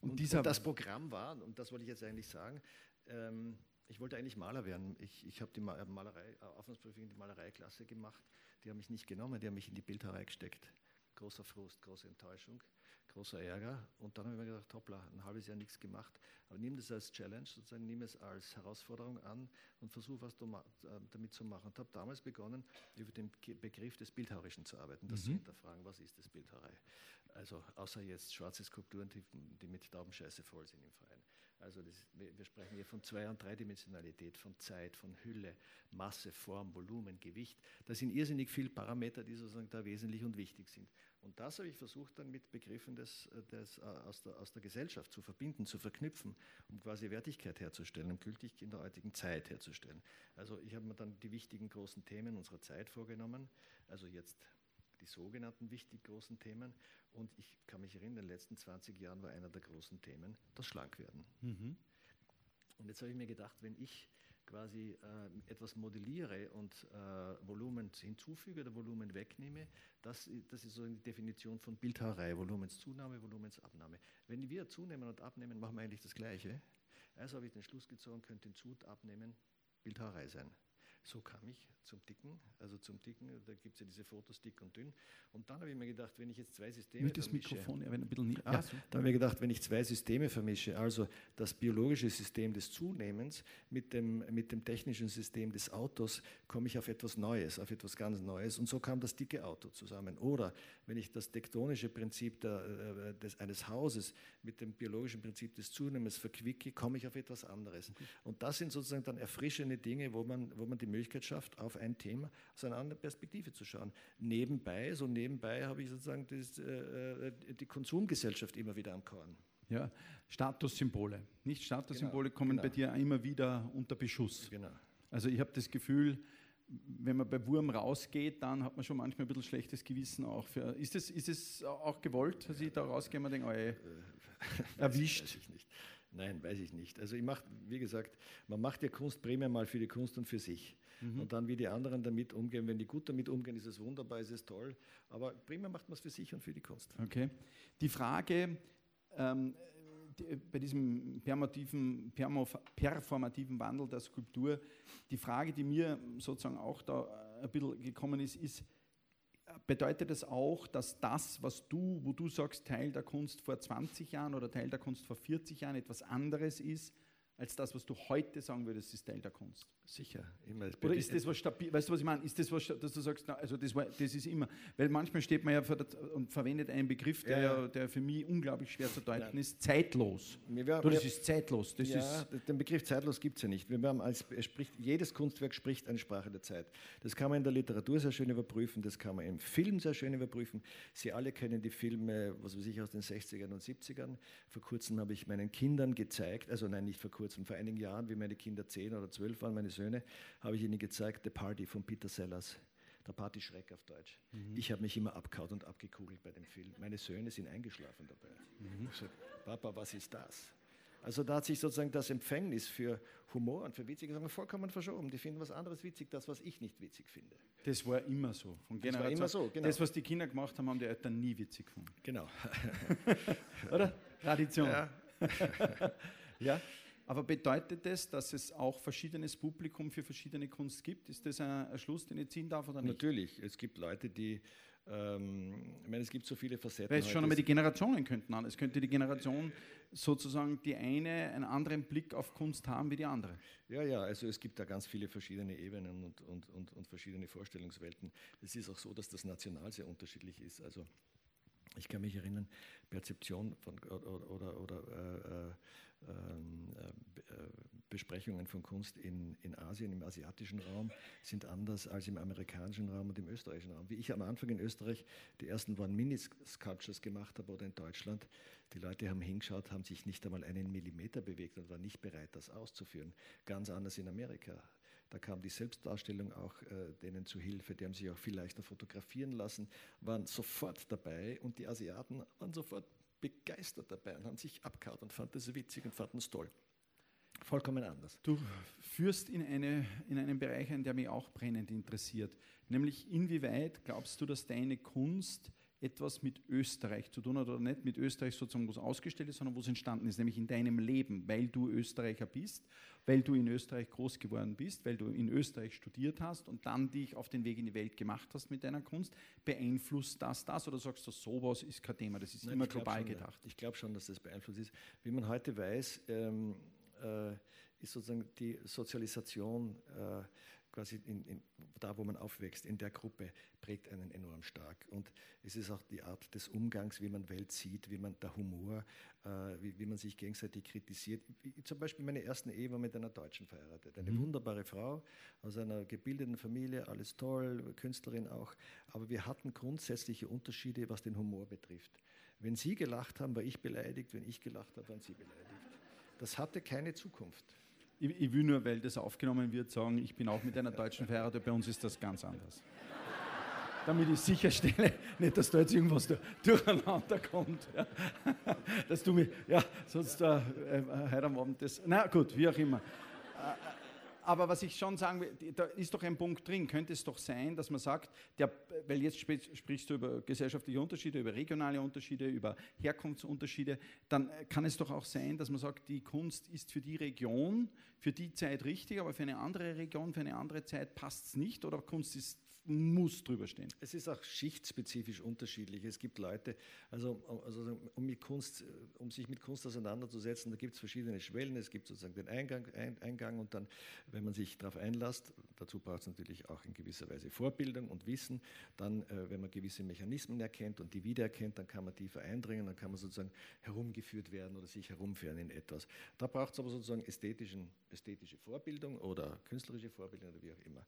und, und, und, das Programm war, und das wollte ich jetzt eigentlich sagen, ähm, ich wollte eigentlich Maler werden. Ich, ich habe die Malerei, äh, Aufnahmeprüfung in die Malereiklasse gemacht die haben mich nicht genommen, die haben mich in die Bildhauerei gesteckt. Großer Frust, große Enttäuschung, großer Ärger. Und dann habe ich mir gedacht, hoppla, ein halbes Jahr nichts gemacht. Aber nimm das als Challenge, sozusagen, nimm es als Herausforderung an und versuch was äh, damit zu machen. Und habe damals begonnen, über den Begriff des Bildhauerischen zu arbeiten, das mhm. zu hinterfragen, was ist das Bildhauerei? Also außer jetzt schwarze Skulpturen, die, die mit Taubenscheiße voll sind im Verein. Also das, wir sprechen hier von Zwei- und Dreidimensionalität, von Zeit, von Hülle, Masse, Form, Volumen, Gewicht. Das sind irrsinnig viele Parameter, die sozusagen da wesentlich und wichtig sind. Und das habe ich versucht dann mit Begriffen des, des, äh, aus, der, aus der Gesellschaft zu verbinden, zu verknüpfen, um quasi Wertigkeit herzustellen, um gültig in der heutigen Zeit herzustellen. Also ich habe mir dann die wichtigen großen Themen unserer Zeit vorgenommen, also jetzt die sogenannten wichtig großen Themen. Und ich kann mich erinnern, in den letzten 20 Jahren war einer der großen Themen das Schlankwerden. Mhm. Und jetzt habe ich mir gedacht, wenn ich quasi äh, etwas modelliere und äh, Volumen hinzufüge oder Volumen wegnehme, das, das ist so eine Definition von Bildhauerei, Volumenszunahme, Volumensabnahme. Wenn wir zunehmen und abnehmen, machen wir eigentlich das Gleiche. Also habe ich den Schluss gezogen, könnte und abnehmen Bildhauerei sein. So kam ich zum Dicken, also zum Dicken, da gibt es ja diese Fotos dick und dünn. Und dann habe ich mir gedacht, wenn ich jetzt zwei Systeme Mit das vermische, Mikrofon, ja, wenn ein bisschen ah, ja, so. Dann habe ich mir gedacht, wenn ich zwei Systeme vermische, also das biologische System des Zunehmens mit dem, mit dem technischen System des Autos, komme ich auf etwas Neues, auf etwas ganz Neues. Und so kam das dicke Auto zusammen. Oder wenn ich das tektonische Prinzip der, äh, des, eines Hauses mit dem biologischen Prinzip des Zunehmens verquicke, komme ich auf etwas anderes. Und das sind sozusagen dann erfrischende Dinge, wo man, wo man die Möglichkeit schafft, auf ein Thema aus einer anderen Perspektive zu schauen. Nebenbei, so nebenbei habe ich sozusagen das, äh, äh, die Konsumgesellschaft immer wieder am Korn. Ja, Statussymbole. Nicht Statussymbole genau, kommen genau. bei dir immer wieder unter Beschuss. Genau. Also ich habe das Gefühl, wenn man bei Wurm rausgeht, dann hat man schon manchmal ein bisschen schlechtes Gewissen auch. Für, ist, es, ist es auch gewollt, dass ich da rausgehe und denke, oh, ey, [LAUGHS] erwischt? Weiß ich nicht. Nein, weiß ich nicht. Also ich mache, wie gesagt, man macht ja Kunst primär mal für die Kunst und für sich. Mhm. Und dann, wie die anderen damit umgehen. Wenn die gut damit umgehen, ist es wunderbar, ist es toll. Aber primär macht man es für sich und für die Kunst. Okay. Die Frage, ähm, die, bei diesem performativen, performativen Wandel der Skulptur, die Frage, die mir sozusagen auch da ein bisschen gekommen ist, ist, bedeutet es auch, dass das, was du, wo du sagst, Teil der Kunst vor 20 Jahren oder Teil der Kunst vor 40 Jahren etwas anderes ist, als das, was du heute sagen würdest, ist Teil der Kunst. Sicher, immer. Oder ist das was stabil? Weißt du, was ich meine? Ist das was, dass du sagst, also das, war, das ist immer, weil manchmal steht man ja und verwendet einen Begriff, der, ja. der für mich unglaublich schwer zu deuten Nein. ist, zeitlos. Wir, wir, das ist zeitlos. Das ja, ist, den Begriff zeitlos gibt es ja nicht. Wir haben als, spricht, jedes Kunstwerk spricht eine Sprache der Zeit. Das kann man in der Literatur sehr schön überprüfen, das kann man im Film sehr schön überprüfen. Sie alle kennen die Filme, was weiß ich, aus den 60ern und 70ern. Vor kurzem habe ich meinen Kindern gezeigt, also nein, nicht vor kurzem, kurzem, vor einigen Jahren, wie meine Kinder zehn oder zwölf waren, meine Söhne, habe ich ihnen gezeigt, The Party von Peter Sellers. Der Partyschreck auf Deutsch. Mhm. Ich habe mich immer abkaut und abgekugelt bei dem Film. Meine Söhne sind eingeschlafen dabei. Mhm. So, Papa, was ist das? Also da hat sich sozusagen das Empfängnis für Humor und für Witzig vollkommen verschoben. Die finden was anderes witzig, das, was ich nicht witzig finde. Das war immer so. Von das war immer so, genau. Das, was die Kinder gemacht haben, haben die Eltern nie witzig gefunden. Genau. [LAUGHS] Oder? Tradition. Ja. [LAUGHS] ja. Aber bedeutet das, dass es auch verschiedenes Publikum für verschiedene Kunst gibt? Ist das ein, ein Schluss, den ich ziehen darf oder nicht? Natürlich. Es gibt Leute, die, ähm, ich meine, es gibt so viele Facetten. Weil es schon einmal die Generationen könnten an. Es könnte die Generation sozusagen die eine einen anderen Blick auf Kunst haben wie die andere. Ja, ja, also es gibt da ganz viele verschiedene Ebenen und, und, und, und verschiedene Vorstellungswelten. Es ist auch so, dass das national sehr unterschiedlich ist. Also ich kann mich erinnern, Perzeption von, oder, oder, oder äh, äh ähm, äh, äh, Besprechungen von Kunst in, in Asien, im asiatischen Raum, sind anders als im amerikanischen Raum und im österreichischen Raum. Wie ich am Anfang in Österreich die ersten One Mini-Sculptures gemacht habe oder in Deutschland, die Leute haben hingeschaut, haben sich nicht einmal einen Millimeter bewegt und waren nicht bereit, das auszuführen. Ganz anders in Amerika. Da kam die Selbstdarstellung auch äh, denen zu Hilfe, die haben sich auch viel leichter fotografieren lassen, waren sofort dabei und die Asiaten waren sofort begeistert dabei und haben sich abgehauen und fanden es witzig und fanden es toll. Vollkommen anders. Du führst in, eine, in einen Bereich ein, der mich auch brennend interessiert, nämlich inwieweit glaubst du, dass deine Kunst etwas mit Österreich zu tun hat oder nicht mit Österreich sozusagen, wo es ausgestellt ist, sondern wo es entstanden ist, nämlich in deinem Leben, weil du Österreicher bist, weil du in Österreich groß geworden bist, weil du in Österreich studiert hast und dann dich auf den Weg in die Welt gemacht hast mit deiner Kunst. Beeinflusst das das oder sagst du, sowas ist kein Thema, das ist Nein, immer global schon, gedacht? Ich glaube schon, dass das beeinflusst ist. Wie man heute weiß, ähm, äh, ist sozusagen die Sozialisation äh, quasi in, in, da, wo man aufwächst, in der Gruppe, prägt einen enorm stark. Und es ist auch die Art des Umgangs, wie man Welt sieht, wie man der Humor, äh, wie, wie, man sich gegenseitig kritisiert. Wie, zum Beispiel meine ersten Ehe war mit einer Deutschen verheiratet. Eine mhm. wunderbare Frau aus einer gebildeten Familie, alles toll, Künstlerin auch. Aber wir hatten grundsätzliche Unterschiede, was den Humor betrifft. Wenn Sie gelacht haben, war ich beleidigt. Wenn ich gelacht habe, waren Sie beleidigt. Das hatte keine Zukunft. Ich, ich, will nur, weil das aufgenommen wird, sagen, ich bin auch mit einer Deutschen verheiratet, bei uns ist das ganz anders. Damit ich sicherstelle, [LAUGHS] nicht, dass da jetzt irgendwas durcheinander kommt. Ja. [LAUGHS] Dass du mich, ja, sonst äh, äh, heute am Abend das, na gut, wie auch immer. Aber was ich schon sagen will, da ist doch ein Punkt drin. Könnte es doch sein, dass man sagt, der, weil jetzt sprichst du über gesellschaftliche Unterschiede, über regionale Unterschiede, über Herkunftsunterschiede, dann kann es doch auch sein, dass man sagt, die Kunst ist für die Region, für die Zeit richtig, aber für eine andere Region, für eine andere Zeit passt es nicht oder Kunst ist muss drüber stehen. Es ist auch schichtspezifisch unterschiedlich. Es gibt Leute, also, also um, Kunst, um sich mit Kunst auseinanderzusetzen, da gibt es verschiedene Schwellen. Es gibt sozusagen den Eingang, ein, Eingang und dann, wenn man sich darauf einlässt, dazu braucht es natürlich auch in gewisser Weise Vorbildung und Wissen. Dann, äh, wenn man gewisse Mechanismen erkennt und die wiedererkennt, dann kann man tiefer eindringen, dann kann man sozusagen herumgeführt werden oder sich herumführen in etwas. Da braucht es aber sozusagen ästhetischen, ästhetische Vorbildung oder künstlerische Vorbildung oder wie auch immer.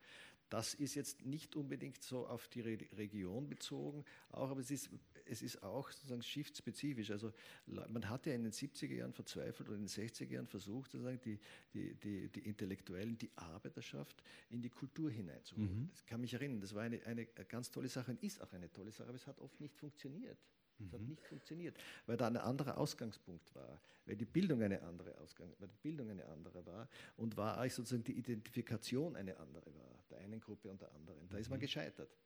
Das ist jetzt nicht unbedingt so auf die Re Region bezogen, auch, aber es ist, es ist auch sozusagen shiftspezifisch. Also man hat ja in den 70er Jahren verzweifelt oder in den 60er Jahren versucht, sozusagen die, die, die, die Intellektuellen, die Arbeiterschaft in die Kultur hineinzuholen. Mhm. Das kann mich erinnern, das war eine, eine ganz tolle Sache und ist auch eine tolle Sache, aber es hat oft nicht funktioniert. Es hat mhm. nicht funktioniert, weil da ein anderer Ausgangspunkt war, weil die Bildung eine andere Ausgang, weil die Bildung eine andere war und war eigentlich sozusagen die Identifikation eine andere war, einen Gruppe und der anderen. Da ist man mhm. gescheitert.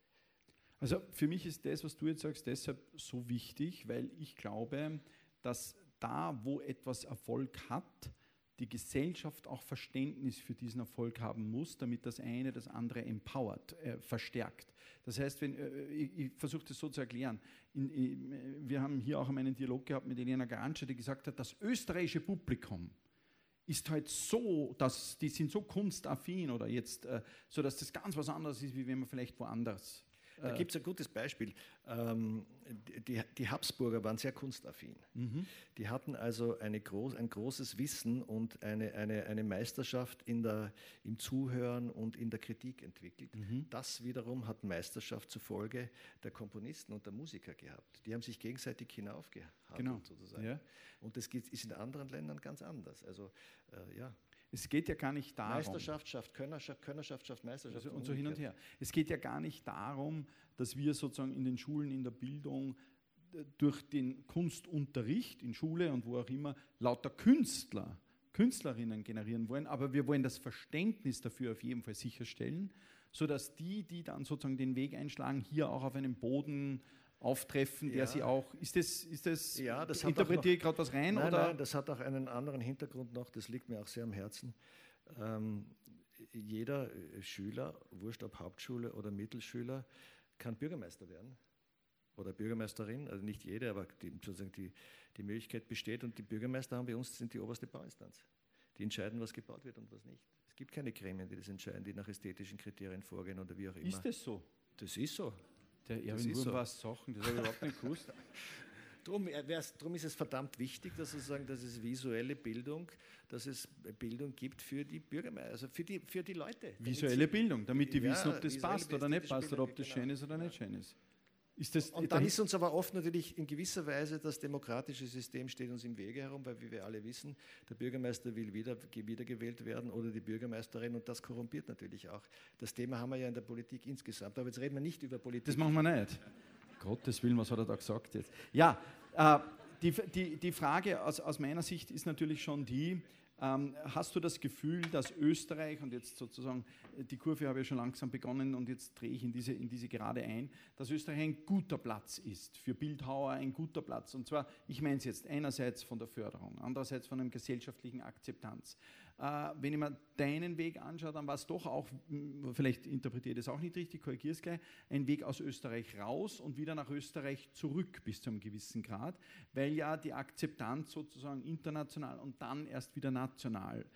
Also für mich ist das, was du jetzt sagst, deshalb so wichtig, weil ich glaube, dass da, wo etwas Erfolg hat, die Gesellschaft auch Verständnis für diesen Erfolg haben muss, damit das eine das andere empowert, äh, verstärkt. Das heißt, wenn, äh, ich, ich versuche das so zu erklären. In, in, wir haben hier auch einen Dialog gehabt mit Elena Garantsche, die gesagt hat, das österreichische Publikum ist halt so, dass die sind so kunstaffin oder jetzt, äh, so dass das ganz was anderes ist, wie wenn man vielleicht woanders da gibt es ein gutes Beispiel. Ähm, die, die, Habsburger waren sehr kunstaffin. Mhm. Die hatten also groß, ein großes Wissen und eine, eine, eine Meisterschaft in der, im Zuhören und in der Kritik entwickelt. Mhm. Das wiederum hat Meisterschaft zufolge der Komponisten und der Musiker gehabt. Die haben sich gegenseitig hinaufgehalten, genau. sozusagen. Ja. Und das ist in anderen Ländern ganz anders. Also, äh, ja. Es geht ja gar nicht darum. Meisterschaft schafft Könnerschaft, Könnerschaft schafft Meisterschaft. Also und so hin und her. Es geht ja gar nicht darum, dass wir sozusagen in den Schulen, in der Bildung durch den Kunstunterricht in Schule und wo auch immer lauter Künstler, Künstlerinnen generieren wollen, aber wir wollen das Verständnis dafür auf jeden Fall sicherstellen, sodass die, die dann sozusagen den Weg einschlagen, hier auch auf einem Boden auftreffen, der ja. sie auch. Ist das, ist das, ja, das interpretiere ich gerade was rein? Nein, oder? nein, das hat auch einen anderen Hintergrund noch, das liegt mir auch sehr am Herzen. Ähm, jeder Schüler, wurscht ob Hauptschule oder Mittelschüler, kann Bürgermeister werden oder Bürgermeisterin, also nicht jede, aber die, sozusagen die, die Möglichkeit besteht und die Bürgermeister haben bei uns sind die oberste Bauinstanz. Die entscheiden, was gebaut wird und was nicht. Es gibt keine Gremien, die das entscheiden, die nach ästhetischen Kriterien vorgehen oder wie auch immer. Ist das so? Das ist so. Der Erwin Wurm war Sachen, das habe ich überhaupt nicht gewusst. [LAUGHS] Drum, äh, drum, ist es verdammt wichtig, dass, sozusagen, dass es visuelle Bildung, dass es Bildung gibt für die Bürgermeister, also für die, für die Leute. Visuelle Bildung, damit die ja, wissen, ob das passt oder nicht passt oder ob das genau. schön ist oder nicht schön ist. Das, und dann ist uns aber oft natürlich in gewisser Weise das demokratische System steht uns im Wege herum, weil wie wir alle wissen, der Bürgermeister will wieder, wiedergewählt werden oder die Bürgermeisterin und das korrumpiert natürlich auch. Das Thema haben wir ja in der Politik insgesamt, aber jetzt reden wir nicht über Politik. Das machen wir nicht. Gottes Willen, was hat er da gesagt jetzt? Ja, äh, die, die, die Frage aus, aus meiner Sicht ist natürlich schon die, hast du das Gefühl, dass Österreich, und jetzt sozusagen, die Kurve habe ich schon langsam begonnen und jetzt drehe ich in diese, in diese gerade ein, dass Österreich ein guter Platz ist, für Bildhauer ein guter Platz. Und zwar, ich meine es jetzt einerseits von der Förderung, andererseits von einer gesellschaftlichen Akzeptanz. Äh, wenn ich mir deinen Weg anschaue, dann war es doch auch, vielleicht interpretiere ich das auch nicht richtig, korrigiere es gleich, ein Weg aus Österreich raus und wieder nach Österreich zurück bis zu einem gewissen Grad, weil ja die Akzeptanz sozusagen international und dann erst wieder national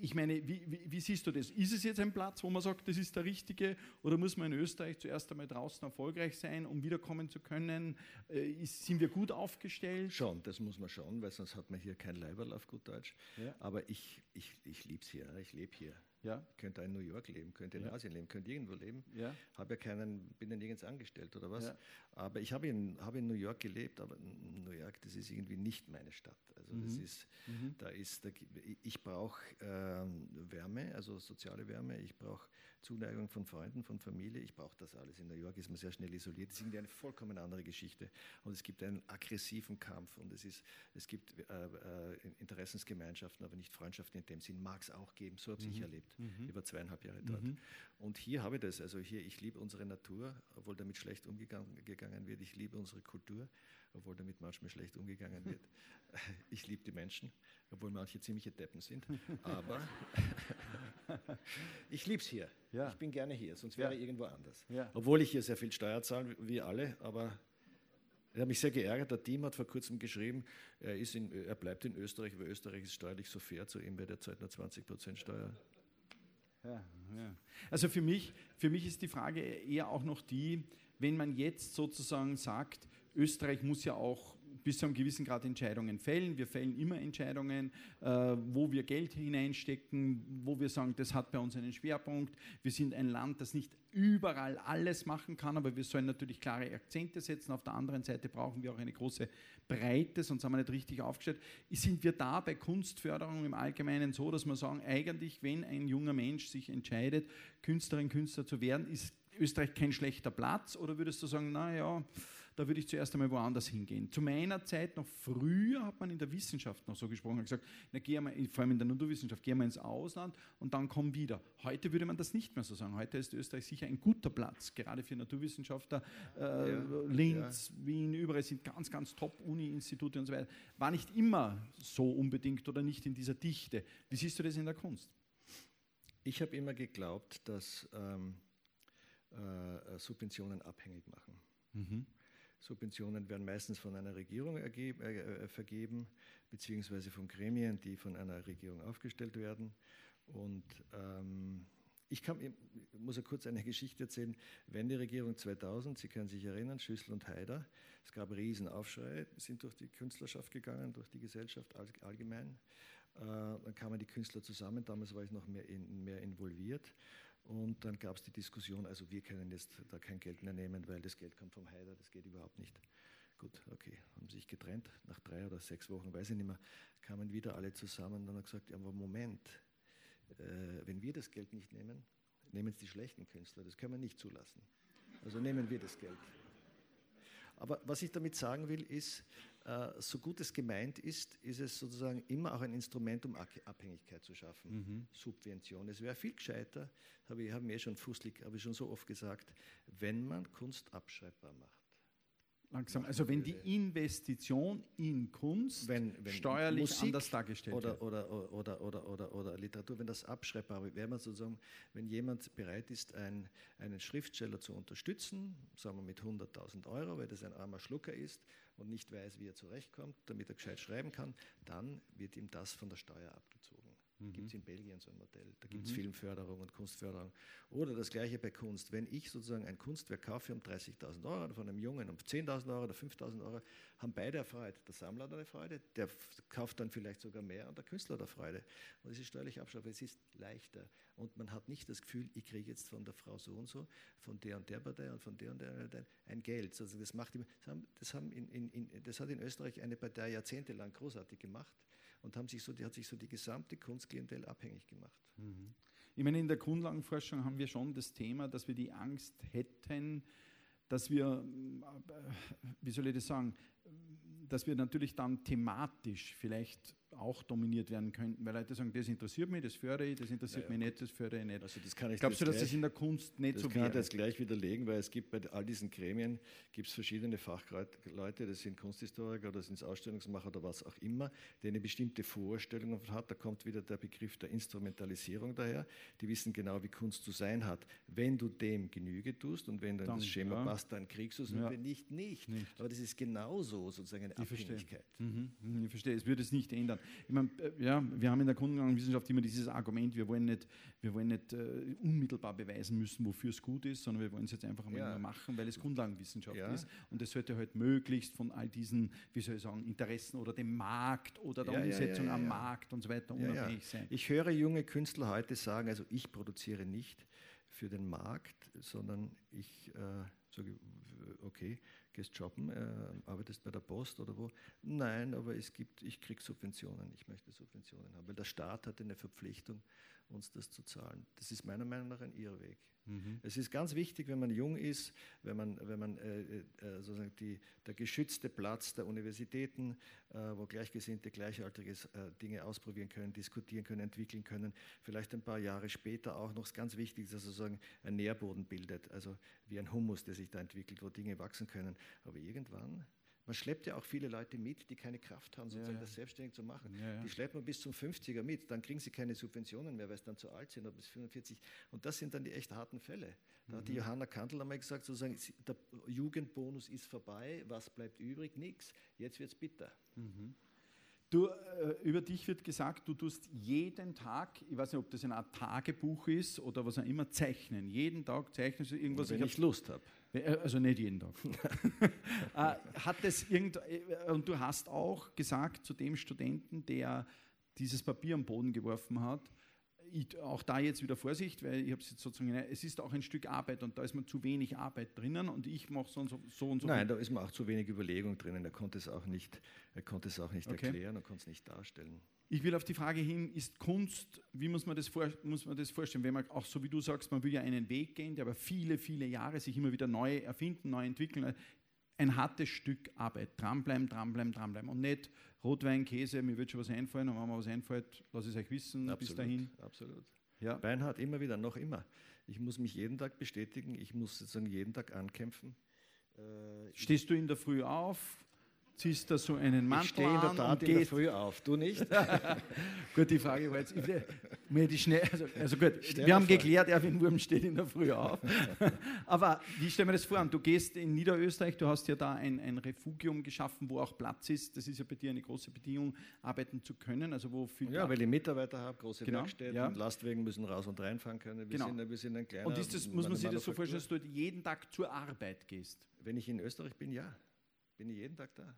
ich meine, wie, wie, wie, siehst du das? Ist es jetzt ein Platz, wo man sagt, das ist der richtige, oder muss man in Österreich zuerst einmal draußen erfolgreich sein, um wiederkommen zu können? Äh, ist, sind wir gut aufgestellt? Schon, das muss man schon, weil sonst hat man hier kein Leiberl auf gut Deutsch. Ja. Aber ich, ich, ich liebe es hier, ich lebe hier. Ja. Ich könnte in New York leben, könnte in ja. Asien leben, könnte irgendwo leben. Ja. Habe ja keinen, bin ja nirgends angestellt oder was. Ja. Aber ich habe in, habe in New York gelebt, aber New York, das ist irgendwie nicht meine Stadt. Also mhm. das ist, mhm. da ist, da, ich brauche ähm, Wärme, also soziale Wärme. Ich brauche Zuneigung von Freunden, von Familie. Ich brauche das alles. In New York ist man sehr schnell isoliert. Das ist irgendwie eine vollkommen andere Geschichte. Und es gibt einen aggressiven Kampf und es, ist, es gibt äh, äh, Interessensgemeinschaften, aber nicht Freundschaften in dem Sinn. Mag es auch geben. So habe mhm. ich erlebt. Mhm. Über zweieinhalb Jahre dort. Mhm. Und hier habe ich das. Also hier, ich liebe unsere Natur, obwohl damit schlecht umgegangen wird. Ich liebe unsere Kultur, obwohl damit manchmal schlecht umgegangen wird. [LAUGHS] Ich liebe die Menschen, obwohl manche ziemliche Deppen sind. Aber [LAUGHS] [LAUGHS] ich liebe es hier. Ja. Ich bin gerne hier, sonst wäre ja. ich irgendwo anders. Ja. Obwohl ich hier sehr viel Steuer zahle, wie alle, aber er hat mich sehr geärgert. Der Team hat vor kurzem geschrieben, er, ist in, er bleibt in Österreich, weil Österreich ist steuerlich so fair zu ihm, weil der zahlt nur 20 Prozent Steuer. Ja, ja. Also für mich, für mich ist die Frage eher auch noch die, wenn man jetzt sozusagen sagt, Österreich muss ja auch bis zu einem gewissen Grad Entscheidungen fällen. Wir fällen immer Entscheidungen, äh, wo wir Geld hineinstecken, wo wir sagen, das hat bei uns einen Schwerpunkt. Wir sind ein Land, das nicht überall alles machen kann, aber wir sollen natürlich klare Akzente setzen. Auf der anderen Seite brauchen wir auch eine große Breite, sonst haben wir nicht richtig aufgestellt. Sind wir da bei Kunstförderung im Allgemeinen so, dass wir sagen, eigentlich, wenn ein junger Mensch sich entscheidet, Künstlerin, Künstler zu werden, ist Österreich kein schlechter Platz? Oder würdest du sagen, naja, da würde ich zuerst einmal woanders hingehen. Zu meiner Zeit, noch früher, hat man in der Wissenschaft noch so gesprochen, hat gesagt, na, geh mal, vor allem in der Naturwissenschaft, geh mal ins Ausland und dann komm wieder. Heute würde man das nicht mehr so sagen. Heute ist Österreich sicher ein guter Platz, gerade für Naturwissenschaftler. Äh, ja, Linz, ja. Wien, überall sind ganz, ganz Top-Uni-Institute und so weiter. War nicht immer so unbedingt oder nicht in dieser Dichte. Wie siehst du das in der Kunst? Ich habe immer geglaubt, dass ähm, äh, Subventionen abhängig machen. Mhm. Subventionen werden meistens von einer Regierung ergeben, äh, äh, vergeben, beziehungsweise von Gremien, die von einer Regierung aufgestellt werden. Und ähm, ich, kann, ich muss ja kurz eine Geschichte erzählen. Wenn die Regierung 2000, Sie können sich erinnern, Schüssel und Haider, es gab Riesenaufschrei, sind durch die Künstlerschaft gegangen, durch die Gesellschaft allgemein. Äh, dann kamen die Künstler zusammen, damals war ich noch mehr, in, mehr involviert. Und dann gab es die Diskussion, also wir können jetzt da kein Geld mehr nehmen, weil das Geld kommt vom Haider, das geht überhaupt nicht. Gut, okay, haben sich getrennt. Nach drei oder sechs Wochen, weiß ich nicht mehr, kamen wieder alle zusammen und haben gesagt, aber Moment, äh, wenn wir das Geld nicht nehmen, nehmen es die schlechten Künstler. Das können wir nicht zulassen. Also nehmen wir das Geld. Aber was ich damit sagen will, ist, so gut es gemeint ist, ist es sozusagen immer auch ein Instrument, um Abhängigkeit zu schaffen. Mhm. Subvention. Es wäre viel gescheiter, habe ich, habe mir schon fußlig, habe ich schon so oft gesagt, wenn man Kunst abschreibbar macht. Langsam, also wenn die Investition in Kunst wenn, wenn steuerlich Musik anders dargestellt oder, wird. Oder, oder, oder, oder, oder, Literatur, wenn das abschreibbar wäre, man sozusagen, wenn jemand bereit ist, ein, einen Schriftsteller zu unterstützen, sagen wir mit 100.000 Euro, weil das ein armer Schlucker ist und nicht weiß, wie er zurechtkommt, damit er gescheit schreiben kann, dann wird ihm das von der Steuer abgezogen. Mhm. Gibt es in Belgien so ein Modell. Da gibt es mhm. Filmförderung und Kunstförderung. Oder das gleiche bei Kunst. Wenn ich sozusagen ein Kunstwerk kaufe um 30.000 Euro oder von einem Jungen um 10.000 Euro oder 5.000 Euro, haben beide eine Freude. Der Sammler hat eine Freude, der kauft dann vielleicht sogar mehr und der Künstler hat eine Freude. Und es ist steuerlich abschreibbar, es ist leichter. Und man hat nicht das Gefühl, ich kriege jetzt von der Frau so und so, von der und der Partei und von der und der Partei ein Geld. Also das, macht, das, haben, das, haben in, in, in, das hat in Österreich eine Partei jahrzehntelang großartig gemacht und haben sich so, die hat sich so die gesamte Kunstklientel abhängig gemacht. Mhm. Ich meine, in der Grundlagenforschung haben wir schon das Thema, dass wir die Angst hätten, dass wir, äh, wie soll ich das sagen, dass wir natürlich dann thematisch vielleicht auch dominiert werden könnten, weil Leute sagen, das interessiert mich, das fördere ich, das interessiert ja, ja. mich nicht, das fördere ich nicht. Also das kann ich Glaubst du, dass gleich, das in der Kunst nicht so wäre? Das kann ich jetzt gleich widerlegen, weil es gibt bei all diesen Gremien gibt es verschiedene Fachleute, das sind Kunsthistoriker oder sind Ausstellungsmacher oder was auch immer, die eine bestimmte Vorstellung hat. Da kommt wieder der Begriff der Instrumentalisierung daher. Die wissen genau, wie Kunst zu sein hat. Wenn du dem Genüge tust und wenn dann, dann das Schema ja. passt, dann kriegst du es und wenn nicht, nicht, nicht. Aber das ist genauso sozusagen eine ich Abhängigkeit. Verstehe. Mhm. Ich verstehe, es würde es nicht ändern. Ich meine, äh, ja, wir haben in der Grundlagenwissenschaft immer dieses Argument, wir wollen nicht, wir wollen nicht uh, unmittelbar beweisen müssen, wofür es gut ist, sondern wir wollen es jetzt einfach einmal ja. machen, weil es Grundlagenwissenschaft ja. ist. Und es sollte halt möglichst von all diesen, wie soll ich sagen, Interessen oder dem Markt oder der ja, Umsetzung am Markt und so weiter unabhängig sein. Ich höre junge Künstler heute sagen, also ich produziere nicht für den Markt, sondern ich äh, sage, okay, gehst shoppen, äh, arbeitest bei der Post oder wo. Nein, aber es gibt, ich kriege Subventionen, ich möchte Subventionen haben, weil der Staat hat eine Verpflichtung, uns das zu zahlen. Das ist meiner Meinung nach ein Irrweg. Mhm. Es ist ganz wichtig, wenn man jung ist, wenn man, wenn man äh, äh, sozusagen die, der geschützte Platz der Universitäten, äh, wo Gleichgesinnte gleichaltrige äh, Dinge ausprobieren können, diskutieren können, entwickeln können, vielleicht ein paar Jahre später auch noch ganz wichtig ist, dass sozusagen ein Nährboden bildet, also wie ein Humus, der sich da entwickelt, wo Dinge wachsen können. Aber irgendwann man schleppt ja auch viele Leute mit, die keine Kraft haben, sozusagen ja, ja. das selbstständig zu machen. Ja, die schleppt man bis zum 50er mit, dann kriegen sie keine Subventionen mehr, weil sie dann zu alt sind, oder bis 45. Und das sind dann die echt harten Fälle. Da mhm. hat die mhm. Johanna Kandel einmal gesagt, sozusagen, der Jugendbonus ist vorbei, was bleibt übrig? Nichts. Jetzt wird es bitter. Mhm. Du, äh, über dich wird gesagt, du tust jeden Tag, ich weiß nicht, ob das eine Art Tagebuch ist oder was auch immer, zeichnen. Jeden Tag zeichnest du irgendwas. Wenn ich, ich Lust habe. Äh, also nicht jeden Tag. [LAUGHS] Äh, hat das irgend, äh, und du hast auch gesagt zu dem Studenten, der dieses Papier am Boden geworfen hat, ich, auch da jetzt wieder Vorsicht, weil ich habe es jetzt sozusagen, es ist auch ein Stück Arbeit und da ist man zu wenig Arbeit drinnen und ich mache so und so, so und so. Nein, da ist man auch zu wenig Überlegung drinnen. Er konnte es auch nicht, er konnte es auch nicht okay. erklären und konnte es nicht darstellen. Ich will auf die Frage hin, ist Kunst, wie muss man, das vor, muss man das vorstellen, wenn man auch so wie du sagst, man will ja einen Weg gehen, der aber viele, viele Jahre sich immer wieder neu erfinden, neu entwickeln, ein hartes Stück Arbeit. Dranbleiben, dranbleiben, dranbleiben. Und nicht Rotwein, Käse, mir wird schon was einfallen, und wenn mir was einfällt, lass es euch wissen, absolut, bis dahin. Absolut. Ja. Beinhard, immer wieder, noch immer. Ich muss mich jeden Tag bestätigen, ich muss sozusagen jeden Tag ankämpfen. Äh, Stehst du in der Früh auf, ziehst da so einen Mantel ich stehe in der Tat in der Früh auf, du nicht? [LAUGHS] Gut, die Frage war jetzt, Schnell, also, also, gut, Stell wir haben vor. geklärt, Erwin Wurm steht in der Früh auf. [LAUGHS] Aber wie stellen wir das vor? Du gehst in Niederösterreich, du hast ja da ein, ein Refugium geschaffen, wo auch Platz ist. Das ist ja bei dir eine große Bedingung, arbeiten zu können. Also wo viel ja, weil ich Mitarbeiter habe, große genau, Werkstätten, ja. Lastwagen müssen raus und reinfahren können. Wir, genau. sind, wir sind ein kleiner Und ist das, muss man sich das so vorstellen, dass du jeden Tag zur Arbeit gehst? Wenn ich in Österreich bin, ja. Bin ich jeden Tag da.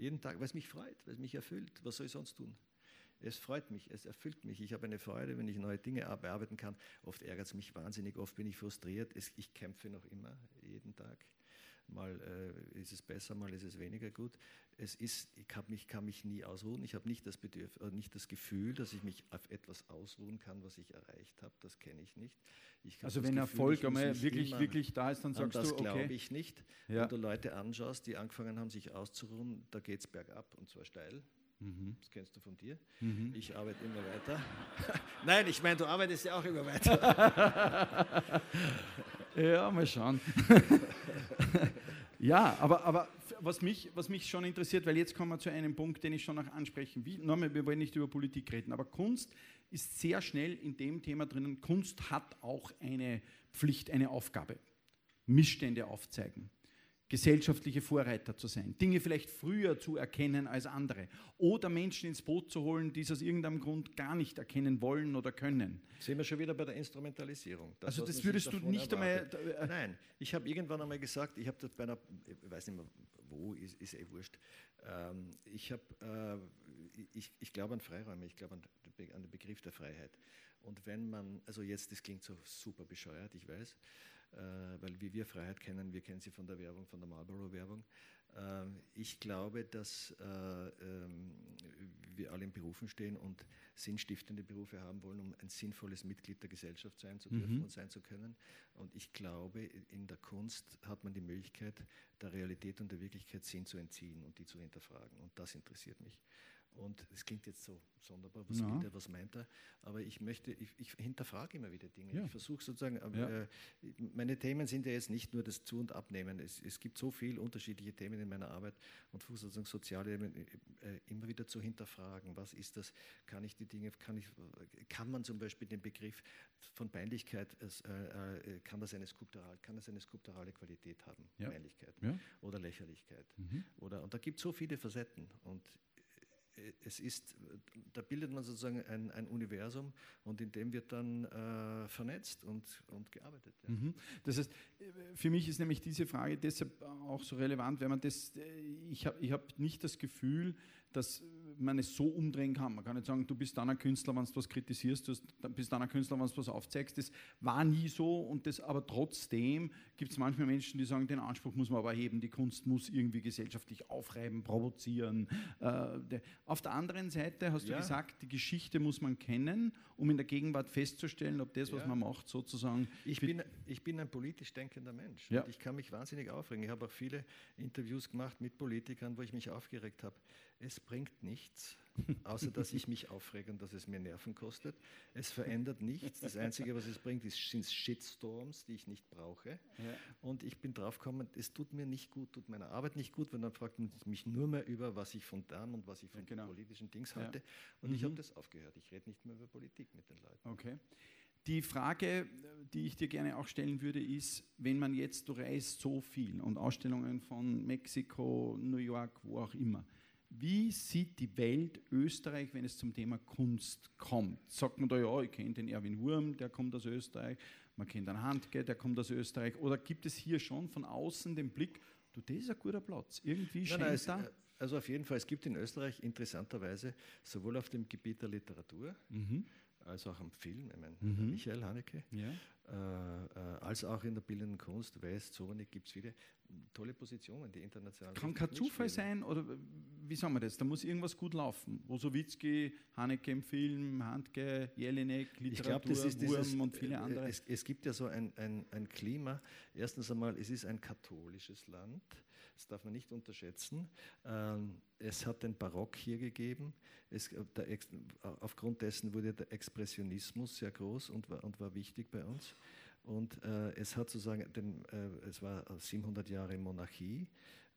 Jeden Tag, es mich freut, es mich erfüllt. Was soll ich sonst tun? Es freut mich, es erfüllt mich. Ich habe eine Freude, wenn ich neue Dinge bearbeiten kann. Oft ärgert es mich wahnsinnig, oft bin ich frustriert. Ich kämpfe noch immer, jeden Tag. Mal äh, ist es besser, mal ist es weniger gut. Es ist, ich mich, kann mich nie ausruhen. Ich habe nicht das Bedürf äh, nicht das Gefühl, dass ich mich auf etwas ausruhen kann, was ich erreicht habe. Das kenne ich nicht. Ich also wenn Gefühl, Erfolg einmal wirklich, wirklich da ist, dann sagst das du, okay. Das glaube ich nicht. Ja. Wenn du Leute anschaust, die angefangen haben, sich auszuruhen, da geht es bergab und zwar steil. Mhm. Das kennst du von dir. Mhm. Ich arbeite immer weiter. [LAUGHS] Nein, ich meine, du arbeitest ja auch immer weiter. [LAUGHS] ja, mal schauen. [LAUGHS] ja, aber, aber was, mich, was mich schon interessiert, weil jetzt kommen wir zu einem Punkt, den ich schon noch ansprechen will. Nochmal, wir wollen nicht über Politik reden, aber Kunst ist sehr schnell in dem Thema drinnen. Kunst hat auch eine Pflicht, eine Aufgabe. Missstände aufzeigen gesellschaftliche Vorreiter zu sein, Dinge vielleicht früher zu erkennen als andere oder Menschen ins Boot zu holen, die es aus irgendeinem Grund gar nicht erkennen wollen oder können. Sehen wir schon wieder bei der Instrumentalisierung. Das, also das würdest du nicht erwartet. einmal... Äh, Nein, ich habe irgendwann einmal gesagt, ich habe das bei einer, ich weiß nicht mehr wo, ist, ist eh wurscht, ähm, ich, hab, äh, ich, ich glaube an Freiräume, ich glaube an, an den Begriff der Freiheit. Und wenn man, also jetzt, das klingt so super bescheuert, ich weiß, äh, weil wie wir Freiheit kennen, wir kennen sie von der Werbung, von der Marlboro-Werbung. Ähm, ich glaube, dass äh, ähm, wir alle in Berufen stehen und sinnstiftende Berufe haben wollen, um ein sinnvolles Mitglied der Gesellschaft sein zu dürfen mhm. und sein zu können. Und ich glaube, in der Kunst hat man die Möglichkeit, der Realität und der Wirklichkeit Sinn zu entziehen und die zu hinterfragen. Und das interessiert mich. Und es klingt jetzt so sonderbar, was, ja. er, was meint er? Aber ich möchte, ich, ich hinterfrage immer wieder Dinge. Ja. Ich versuche sozusagen, ja. äh, meine Themen sind ja jetzt nicht nur das Zu- und Abnehmen. Es, es gibt so viele unterschiedliche Themen in meiner Arbeit und versuche sozusagen soziale Themen äh, immer wieder zu hinterfragen. Was ist das? Kann ich die Dinge, kann, ich, kann man zum Beispiel den Begriff von Peinlichkeit, äh, äh, kann, das eine skulptural, kann das eine skulpturale Qualität haben? Peinlichkeit oder Lächerlichkeit. Mhm. Oder, und da gibt es so viele Facetten. Und es ist, da bildet man sozusagen ein, ein Universum und in dem wird dann äh, vernetzt und, und gearbeitet. Ja. Mhm. Das heißt, für mich ist nämlich diese Frage deshalb auch so relevant, weil man das, ich habe ich hab nicht das Gefühl, dass man es so umdrehen kann. Man kann nicht sagen, du bist dann ein Künstler, wenn du was kritisierst, du bist dann ein Künstler, wenn du was aufzeigst. Das war nie so und das, aber trotzdem gibt es manchmal Menschen, die sagen, den Anspruch muss man aber erheben, die Kunst muss irgendwie gesellschaftlich aufreiben, provozieren. Äh, auf der anderen Seite hast ja. du gesagt, die Geschichte muss man kennen, um in der Gegenwart festzustellen, ob das, was ja. man macht, sozusagen. Ich bin, ich bin ein politisch denkender Mensch ja. und ich kann mich wahnsinnig aufregen. Ich habe auch viele Interviews gemacht mit Politikern, wo ich mich aufgeregt habe. Es bringt nichts, außer dass ich mich aufrege und dass es mir Nerven kostet. Es verändert nichts. Das Einzige, was es bringt, sind Shitstorms, die ich nicht brauche. Ja. Und ich bin drauf gekommen, es tut mir nicht gut, tut meiner Arbeit nicht gut, weil dann fragt man mich nur mehr über, was ich von dann und was ich von ja, genau. politischen Dings halte. Ja. Und mhm. ich habe das aufgehört. Ich rede nicht mehr über Politik mit den Leuten. Okay. Die Frage, die ich dir gerne auch stellen würde, ist, wenn man jetzt, du reist so viel und Ausstellungen von Mexiko, New York, wo auch immer, wie sieht die Welt Österreich, wenn es zum Thema Kunst kommt? Sagt man da, ja, ich kenne den Erwin Wurm, der kommt aus Österreich, man kennt einen Handke, der kommt aus Österreich, oder gibt es hier schon von außen den Blick, du, das ist ein guter Platz, irgendwie scheint nein, da... Äh, also auf jeden Fall, es gibt in Österreich interessanterweise sowohl auf dem Gebiet der Literatur, mhm als auch am Film, ich meine, mhm. Michael Haneke, ja. äh, äh, als auch in der bildenden Kunst, West, Sonic, gibt es viele tolle Positionen, die international Kann kein Zufall sein, oder wie sagen wir das? Da muss irgendwas gut laufen. Wosowitzki, Haneke im Film, Handke, Jelinek, Literatur, ich glaub, ist Wurm dieses, und viele äh, andere. Es, es gibt ja so ein, ein, ein Klima. Erstens einmal, es ist ein katholisches Land. Das darf man nicht unterschätzen. Ähm, es hat den Barock hier gegeben. Es, der, aufgrund dessen wurde der Expressionismus sehr groß und war, und war wichtig bei uns. Und äh, es hat sozusagen, den, äh, es war 700 Jahre Monarchie.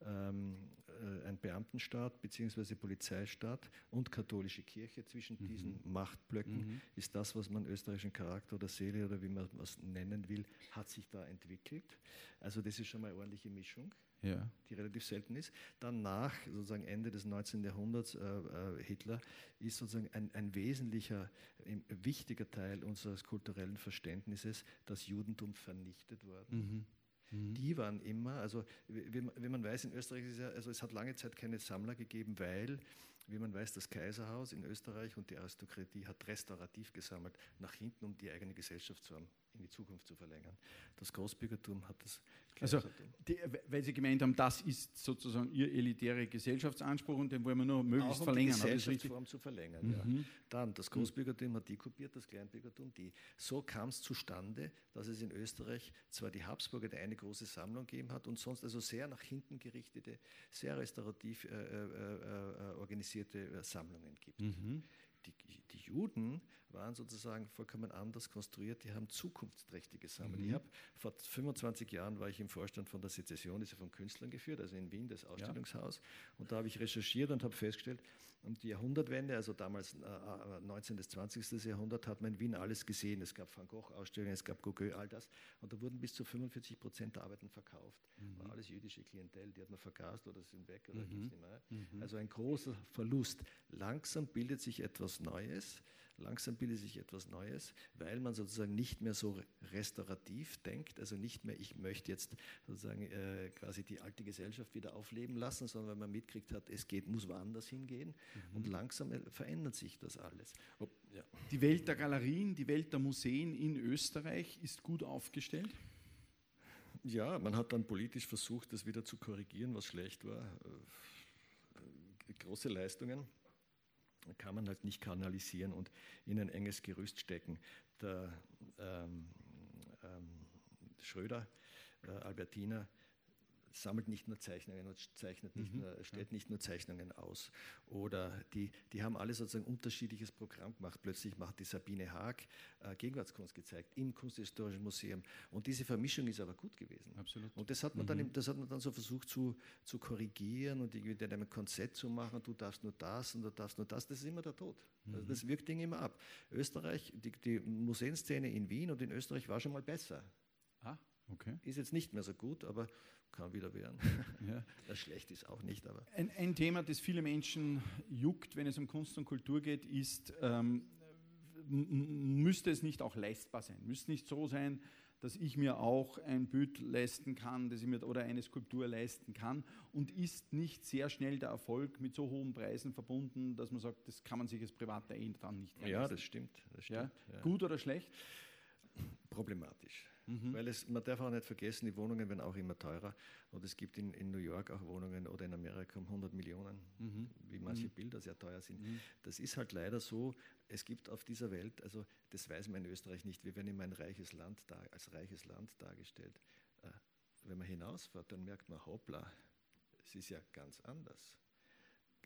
ähm, äh, ein Beamtenstaat bzw. Polizeistaat und katholische Kirche. Zwischen mhm. diesen Machtblöcken mhm. ist das, was man österreichischen Charakter oder Seele oder wie man was nennen will, hat sich da entwickelt. Also das ist schon mal eine ordentliche Mischung. Ja. die relativ selten ist. Dann nach sozusagen Ende des 19. Jahrhunderts äh, äh, Hitler ist sozusagen ein, ein wesentlicher, ein wichtiger Teil unseres kulturellen Verständnisses das Judentum vernichtet worden. Mhm. Mhm. Die waren immer, also wie, wie, man weiß, in Österreich ist ja, also es hat lange Zeit keine Sammler gegeben, weil, wie man weiß, das Kaiserhaus in Österreich und die Aristokratie hat restaurativ gesammelt, nach hinten, um die eigene Gesellschaft zu haben in die Zukunft zu verlängern. Das Großbürgertum hat das. Also, die, weil Sie gemeint haben, das ist sozusagen Ihr elitärer Gesellschaftsanspruch und den wollen wir nur möglichst Auch um verlängern. Die Gesellschaftsform zu verlängern. Mhm. Ja. Dann das Großbürgertum hat die kopiert, das Kleinbürgertum die. So kam es zustande, dass es in Österreich zwar die Habsburger die eine große Sammlung gegeben hat und sonst also sehr nach hinten gerichtete, sehr restaurativ äh, äh, äh, organisierte äh, Sammlungen gibt. Mhm die, die, Juden waren sozusagen vollkommen anders konstruiert, die haben zukunftsträchtige Sammlungen. Mhm. Ich habe vor 25 Jahren war ich im Vorstand von der Sezession, ist ja von Künstlern geführt, also in Wien, das Ausstellungshaus. Ja. Und da habe ich recherchiert und habe festgestellt, um die Jahrhundertwende, also damals äh, 19. bis 20. Jahrhundert, hat man in Wien alles gesehen. Es gab Van Gogh-Ausstellungen, es gab Gauguin, all das. Und da wurden bis zu 45 Prozent der Arbeiten verkauft. Mhm. War alles jüdische Klientel, die hat man vergast oder sind weg oder mhm. gibt es nicht mehr. Mhm. Also ein großer Verlust. Langsam bildet sich etwas Neues langsam bildet sich etwas Neues, weil man sozusagen nicht mehr so restaurativ denkt, also nicht mehr, ich möchte jetzt sozusagen äh, quasi die alte Gesellschaft wieder aufleben lassen, sondern weil man mitkriegt hat, es geht, muss woanders hingehen mhm. und langsam äh, verändert sich das alles. Ob, ja. Die Welt der Galerien, die Welt der Museen in Österreich ist gut aufgestellt? Ja, man hat dann politisch versucht, das wieder zu korrigieren, was schlecht war. Äh, große Leistungen kann man halt nicht kanalisieren und in ein enges Gerüst stecken. Der ähm, ähm, Schröder, äh, Albertina, sammelt nicht nur Zeichnungen und zeichnet nicht mhm. nur, stellt nicht nur Zeichnungen aus. Oder die, die haben alle sozusagen unterschiedliches Programm gemacht. Plötzlich macht die Sabine Haag äh, Gegenwartskunst gezeigt im Kunsthistorischen Museum. Und diese Vermischung ist aber gut gewesen. Absolut. Und das hat man, mhm. dann, das hat man dann so versucht zu, zu korrigieren und irgendwie in einem Konzept zu machen, du darfst nur das und du darfst nur das. Das ist immer der Tod. Mhm. Also das wirkt Dinge immer ab. Österreich, die, die Museenszene in Wien und in Österreich war schon mal besser. Okay. Ist jetzt nicht mehr so gut, aber kann wieder werden. [LAUGHS] Ja. Das schlecht ist auch nicht. Aber. Ein, ein, Thema, das viele Menschen juckt, wenn es um Kunst und Kultur geht, ist, ähm, müsste es nicht auch leistbar sein? Müsste nicht so sein, dass ich mir auch ein Bild leisten kann, dass ich mir, oder eine Skulptur leisten kann und ist nicht sehr schnell der Erfolg mit so hohen Preisen verbunden, dass man sagt, das kann man sich als Privater eh dann nicht leisten. Ja, das stimmt. Das stimmt ja? Ja. Gut oder schlecht? Problematisch. Mhm. Weil es, man darf auch nicht vergessen, die Wohnungen werden auch immer teurer. Und es gibt in, in New York auch Wohnungen oder in Amerika um 100 Millionen, mhm. wie manche mhm. Bilder sehr teuer sind. Mhm. Das ist halt leider so. Es gibt auf dieser Welt, also das weiß man in Österreich nicht, wir werden immer ein reiches Land als reiches Land dargestellt. Äh, wenn man hinausfährt, dann merkt man, hoppla, es ist ja ganz anders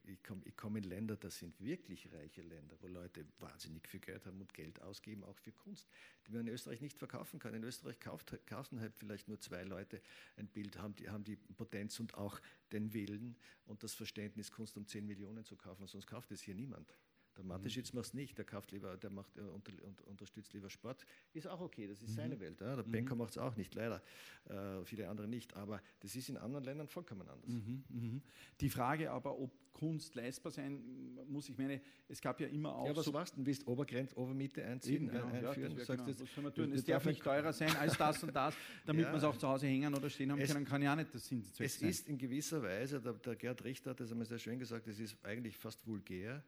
ich komme komm in Länder, das sind wirklich reiche Länder, wo Leute wahnsinnig viel Geld haben und Geld ausgeben, auch für Kunst, die man in Österreich nicht verkaufen kann. In Österreich kauft, kaufen halt vielleicht nur zwei Leute ein Bild, haben die, haben die Potenz und auch den Willen und das Verständnis, Kunst um 10 Millionen zu kaufen, sonst kauft es hier niemand. Der Mateschitz mhm. macht es nicht, der kauft lieber, der macht, unter, unter, unterstützt lieber Sport. Ist auch okay, das ist mhm. seine Welt. Ja. Der mhm. Banker macht es auch nicht, leider. Äh, viele andere nicht. Aber das ist in anderen Ländern vollkommen anders. Mhm. mhm. Die Frage aber, ob Kunst leistbar sein muss, ich meine, es gab ja immer auch. Ja, was so machst du? Willst Obergrenze, Obermiete einziehen, genau, einführen? Ja, genau. das, was wir tun? Es darf nicht teurer sein als das und das, damit ja. man es auch zu Hause hängen oder stehen haben es, kann, kann ja auch nicht das Sinn Es sein. ist in gewisser Weise, der, der Gerd Richter hat das einmal sehr schön gesagt, es ist eigentlich fast vulgär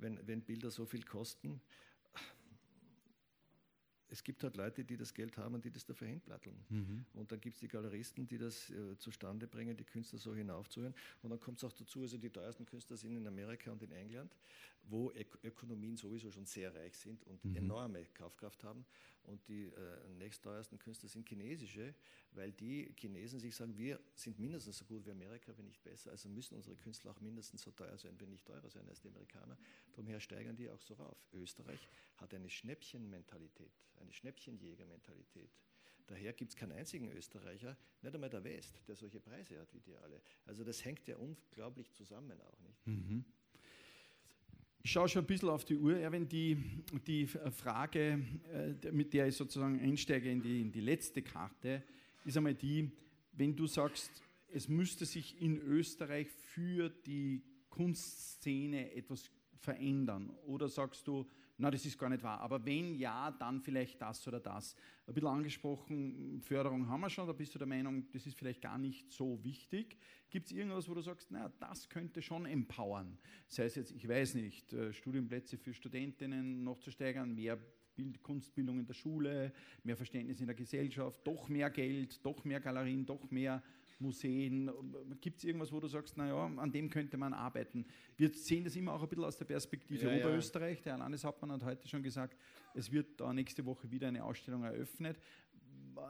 wenn, wenn Bilder so viel kosten. Es gibt halt Leute, die das Geld haben und die das dafür hinplatteln. Mhm. Und dann gibt es die Galeristen, die das äh, zustande bringen, die Künstler so hinaufzuhören. Und dann kommt es auch dazu, also die teuersten Künstler sind in Amerika und in England, wo Ök Ökonomien sowieso schon sehr reich sind und mhm. enorme Kaufkraft haben. Und die äh, nächstteuersten Künstler sind chinesische, weil die Chinesen sich sagen, wir sind mindestens so gut wie Amerika, wenn nicht besser, also müssen unsere Künstler auch mindestens so teuer sein, wenn nicht teurer sein als die Amerikaner. Daher steigern die auch so rauf. Österreich hat eine Schnäppchenmentalität, eine Schnäppchenjägermentalität. Daher gibt es keinen einzigen Österreicher, nicht einmal der West, der solche Preise hat wie die alle. Also das hängt ja unglaublich zusammen auch nicht. Mhm. Ich schaue schon ein bisschen auf die Uhr, Erwin. Die, die Frage, äh, mit der ich sozusagen einsteige in die, in die letzte Karte, ist einmal die, wenn du sagst, es müsste sich in Österreich für die Kunstszene etwas verändern? Oder sagst du, na, das ist gar nicht wahr. Aber wenn ja, dann vielleicht das oder das. Ein bisschen angesprochen, Förderung haben wir schon, da bist du der Meinung, das ist vielleicht gar nicht so wichtig. Gibt es irgendwas, wo du sagst, naja, das könnte schon empowern? Sei es jetzt, ich weiß nicht, äh, Studienplätze für Studentinnen noch zu steigern, mehr Kunstbildung in der Schule, mehr Verständnis in der Gesellschaft, doch mehr Geld, doch mehr Galerien, doch mehr Museen? Gibt es irgendwas, wo du sagst, naja, an dem könnte man arbeiten? Wir sehen das immer auch ein bisschen aus der Perspektive ja, Oberösterreich. Der Landeshauptmann hat heute schon gesagt, es wird da nächste Woche wieder eine Ausstellung eröffnet.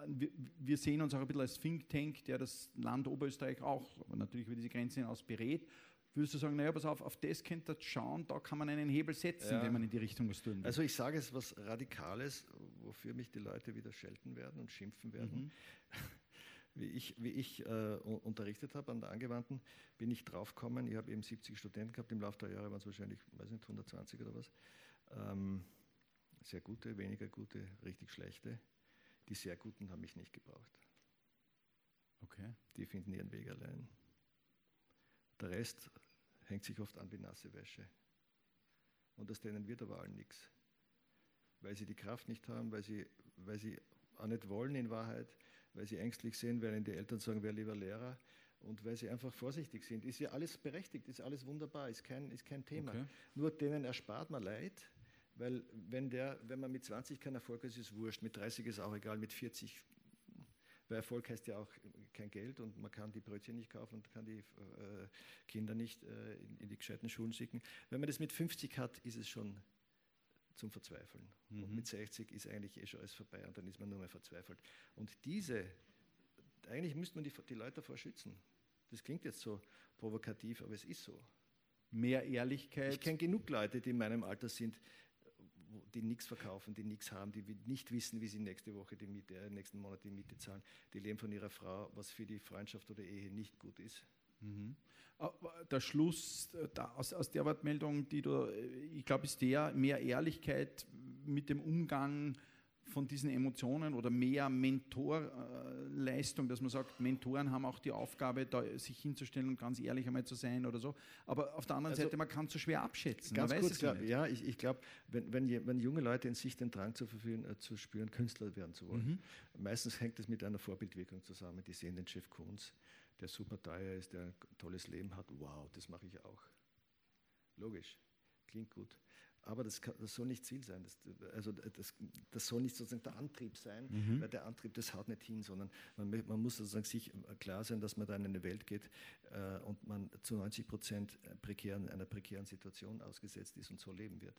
Wir, wir sehen uns auch ein bisschen als Think Tank, der das Land Oberösterreich auch natürlich über diese Grenzen hinaus berät. Würdest du sagen, naja, pass auf, auf das könnt ihr schauen, da kann man einen Hebel setzen, ja. wenn man in die Richtung was tun will. Also ich sage es was Radikales, wofür mich die Leute wieder schelten werden und schimpfen werden. Mhm. [LAUGHS] wie ich, wie ich äh, unterrichtet habe an der Angewandten, bin ich draufgekommen, ich habe eben 70 Studenten gehabt, im Laufe der Jahre waren es wahrscheinlich, weiß nicht, 120 oder was. Ähm, sehr gute, weniger gute, richtig schlechte. Die sehr guten haben mich nicht gebraucht. Okay. Die finden ihren Weg allein. Der Rest hängt sich oft an wie nasse Wäsche. Und aus denen wird aber allen nichts. Weil sie die Kraft nicht haben, weil sie, weil sie auch nicht wollen in Wahrheit, weil sie ängstlich sind, weil ihnen die Eltern sagen, wer lieber Lehrer und weil sie einfach vorsichtig sind. Ist ja alles berechtigt, ist alles wunderbar, ist kein, ist kein Thema. Okay. Nur denen erspart man Leid, weil wenn, der, wenn man mit 20 keinen Erfolg hat, ist es wurscht, mit 30 ist auch egal, mit 40, weil Erfolg heißt ja auch kein Geld und man kann die Brötchen nicht kaufen und kann die äh, Kinder nicht äh, in, in die gescheiten Schulen schicken. Wenn man das mit 50 hat, ist es schon zum Verzweifeln. Mhm. Und mit 60 ist eigentlich eh schon alles vorbei und dann ist man nur mehr verzweifelt. Und diese, eigentlich müsste man die, die Leute davor schützen. Das klingt jetzt so provokativ, aber es ist so. Mehr Ehrlichkeit. Ich kenne genug Leute, die in meinem Alter sind, die nichts verkaufen, die nichts haben, die nicht wissen, wie sie nächste Woche die Miete, äh, nächsten Monat die Miete zahlen. Die leben von ihrer Frau, was für die Freundschaft oder Ehe nicht gut ist. Mhm der Schluss äh, aus, aus der Wortmeldung, die du, äh, ich glaube, ist der mehr Ehrlichkeit mit dem Umgang von diesen Emotionen oder mehr Mentorleistung, dass man sagt, Mentoren haben auch die Aufgabe, da sich hinzustellen und ganz ehrlich einmal zu sein oder so. Aber auf der anderen also, Seite, man kann es so schwer abschätzen. Ganz kurz, glaub, ja, ich, ich glaube, wenn, wenn, wenn, junge Leute in sich den Drang zu, äh, zu spüren, Künstler werden zu wollen, mhm. meistens hängt es mit einer Vorbildwirkung zusammen. Die sehen den Chef Koons, der super teuer ist, der ein tolles Leben hat. Wow, das mache ich auch. Logisch, klingt gut. Aber das, kann, das soll nicht Ziel sein. Das, also das, das soll nicht sozusagen der Antrieb sein, mhm. weil der Antrieb, das haut nicht hin, sondern man, man, muss sozusagen sich klar sein, dass man da in eine Welt geht äh, und man zu 90 Prozent prekären, einer prekären Situation ausgesetzt ist und so leben wird.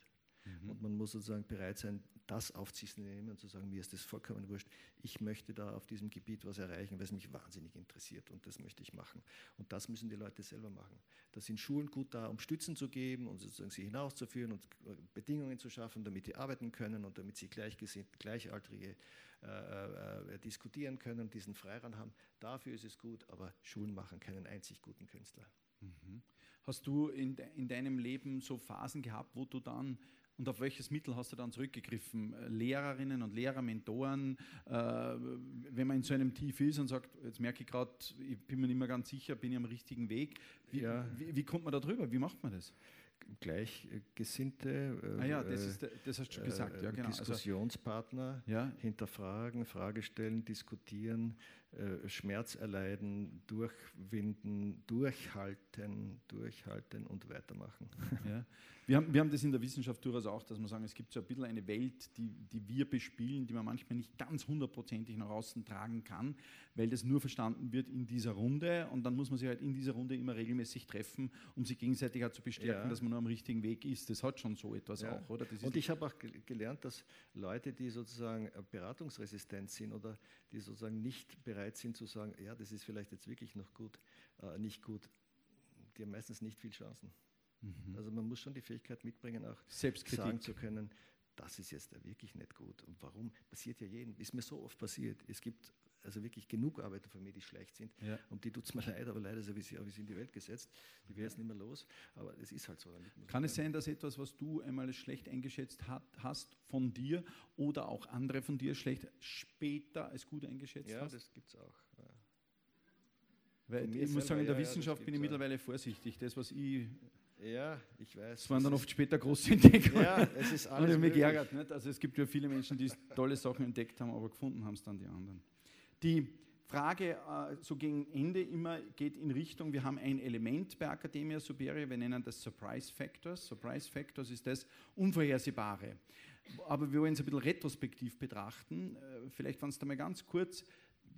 Mhm. Und man muss sozusagen bereit sein, das auf sich zu nehmen und zu sagen, mir ist das vollkommen wurscht. Ich möchte da auf diesem Gebiet was erreichen, weil es mich wahnsinnig interessiert und das möchte ich machen. Und das müssen die Leute selber machen. Da sind Schulen gut da, um Stützen zu geben und sozusagen sie hinauszuführen und äh, Bedingungen zu schaffen, damit die arbeiten können und damit sie gleichgesinnt, Gleichaltrige äh, äh, diskutieren können und diesen Freiraum haben. Dafür ist es gut, aber Schulen machen keinen einzig guten Künstler. Mhm. Hast du in, de, in deinem Leben so Phasen gehabt, wo du dann und auf welches Mittel hast du dann zurückgegriffen? Äh, Lehrerinnen und Lehrer, Mentoren, äh, wenn man in so einem Tief ist und sagt, jetzt merke ich gerade, ich bin mir nicht mehr ganz sicher, bin ich am richtigen Weg. Wie, ja. wie, wie kommt man da drüber? Wie macht man das? Gleichgesinnte, äh, ah ja, das, ist, das hast du schon gesagt. Ja, genau. Also Diskussionspartner ja. hinterfragen, Frage stellen, diskutieren, äh, Schmerz erleiden, durchwinden, durchhalten, durchhalten und weitermachen. [LAUGHS] Ja. Wir haben, wir haben das in der Wissenschaft durchaus auch, dass wir sagen, es gibt so ein bisschen eine Welt, die, die wir bespielen, die man manchmal nicht ganz hundertprozentig nach außen tragen kann, weil das nur verstanden wird in dieser Runde und dann muss man sich halt in dieser Runde immer regelmäßig treffen, um sich gegenseitig halt zu bestärken, ja. dass man nur am richtigen Weg ist. Das hat schon so etwas ja. auch, oder? und ich habe auch gelernt, dass Leute, die sozusagen äh, beratungsresistent sind oder die sozusagen nicht bereit sind zu sagen, ja, das ist vielleicht jetzt wirklich noch gut, äh, nicht gut, die haben meistens nicht viel Chancen. Mhm. Also man muss schon die Fähigkeit mitbringen, auch sagen zu können, das ist jetzt wirklich nicht gut. Und warum? Passiert ja jedem, ist mir so oft passiert. Es gibt also wirklich genug Arbeiter von mir, die schlecht sind. Ja. Und die tut es mir [LAUGHS] leid, aber leider habe ich sie in die Welt gesetzt. Die wäre jetzt nicht mehr los. Aber es ist halt so. Kann es sein, dass etwas, was du einmal schlecht eingeschätzt hat, hast von dir oder auch andere von dir schlecht später als gut eingeschätzt ja, hast? Ja, das gibt es auch. Ja. Weil ich muss sagen, in der Wissenschaft bin ich mittlerweile vorsichtig. Das, was ich ja, ich weiß. Es waren dann oft später große Entdeckungen. Ja, es ist [LAUGHS] alles. Und ich mich geärgert. Nicht? Also es gibt ja viele Menschen, die tolle Sachen entdeckt haben, aber gefunden haben es dann die anderen. Die Frage äh, so gegen Ende immer geht in Richtung, wir haben ein Element bei Academia Superia, wir nennen das Surprise Factors. Surprise Factors ist das Unvorhersehbare. Aber wir wollen es ein bisschen retrospektiv betrachten. Äh, vielleicht es da mal ganz kurz,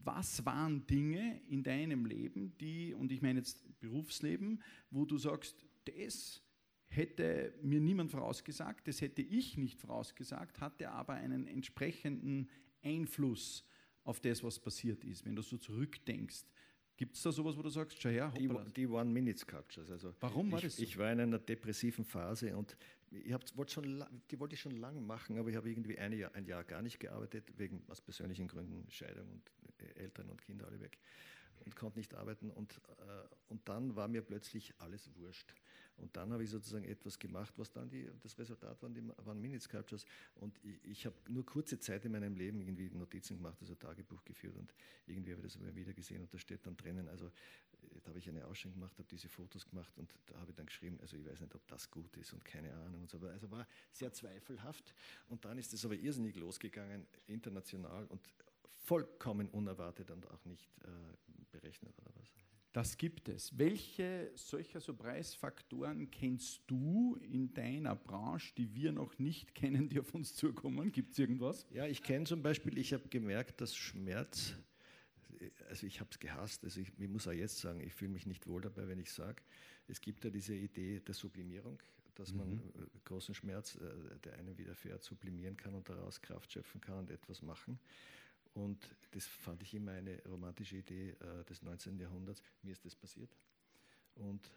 was waren Dinge in deinem Leben, die, und ich meine jetzt Berufsleben, wo du sagst, das hätte mir niemand vorausgesagt, das hätte ich nicht vorausgesagt, hatte aber einen entsprechenden Einfluss auf das, was passiert ist, wenn du so zurückdenkst. Gibt es da sowas, wo du sagst, schau her, die, die One-Minute-Sculptures. Also Warum war ich, das so? Ich war in einer depressiven Phase und ich wollte schon, die wollte ich schon lange machen, aber ich habe irgendwie ein Jahr, ein Jahr gar nicht gearbeitet, wegen aus persönlichen Gründen, Scheidung und äh, Eltern und Kinder alle weg und konnte nicht arbeiten. Und, äh, und dann war mir plötzlich alles wurscht. Und dann habe ich sozusagen etwas gemacht, was dann die, das Resultat waren, die, waren Mini-Sculptures. Und ich, ich habe nur kurze Zeit in meinem Leben irgendwie Notizen gemacht, also Tagebuch geführt und irgendwie habe ich das immer wieder gesehen und da steht dann drinnen, also da habe ich eine Ausstellung gemacht, habe diese Fotos gemacht und da habe ich dann geschrieben, also ich weiß nicht, ob das gut ist und keine Ahnung und so. Also war sehr zweifelhaft und dann ist es aber irrsinnig losgegangen, international und vollkommen unerwartet und auch nicht äh, berechnet oder was. Das gibt es. Welche solcher so Preisfaktoren kennst du in deiner Branche, die wir noch nicht [LAUGHS] kennen, die auf uns zukommen? Gibt es irgendwas? Ja, ich kenne zum Beispiel, ich habe gemerkt, dass Schmerz, also ich habe es gehasst, also ich, ich, muss auch jetzt sagen, ich fühle mich nicht wohl dabei, wenn ich sage, es gibt ja diese Idee der Sublimierung, dass man mhm. großen Schmerz, äh, der einem widerfährt, sublimieren kann und daraus Kraft schöpfen kann und etwas machen. Und das fand ich immer eine romantische Idee äh, des 19. Jahrhunderts. Mir ist das passiert. Und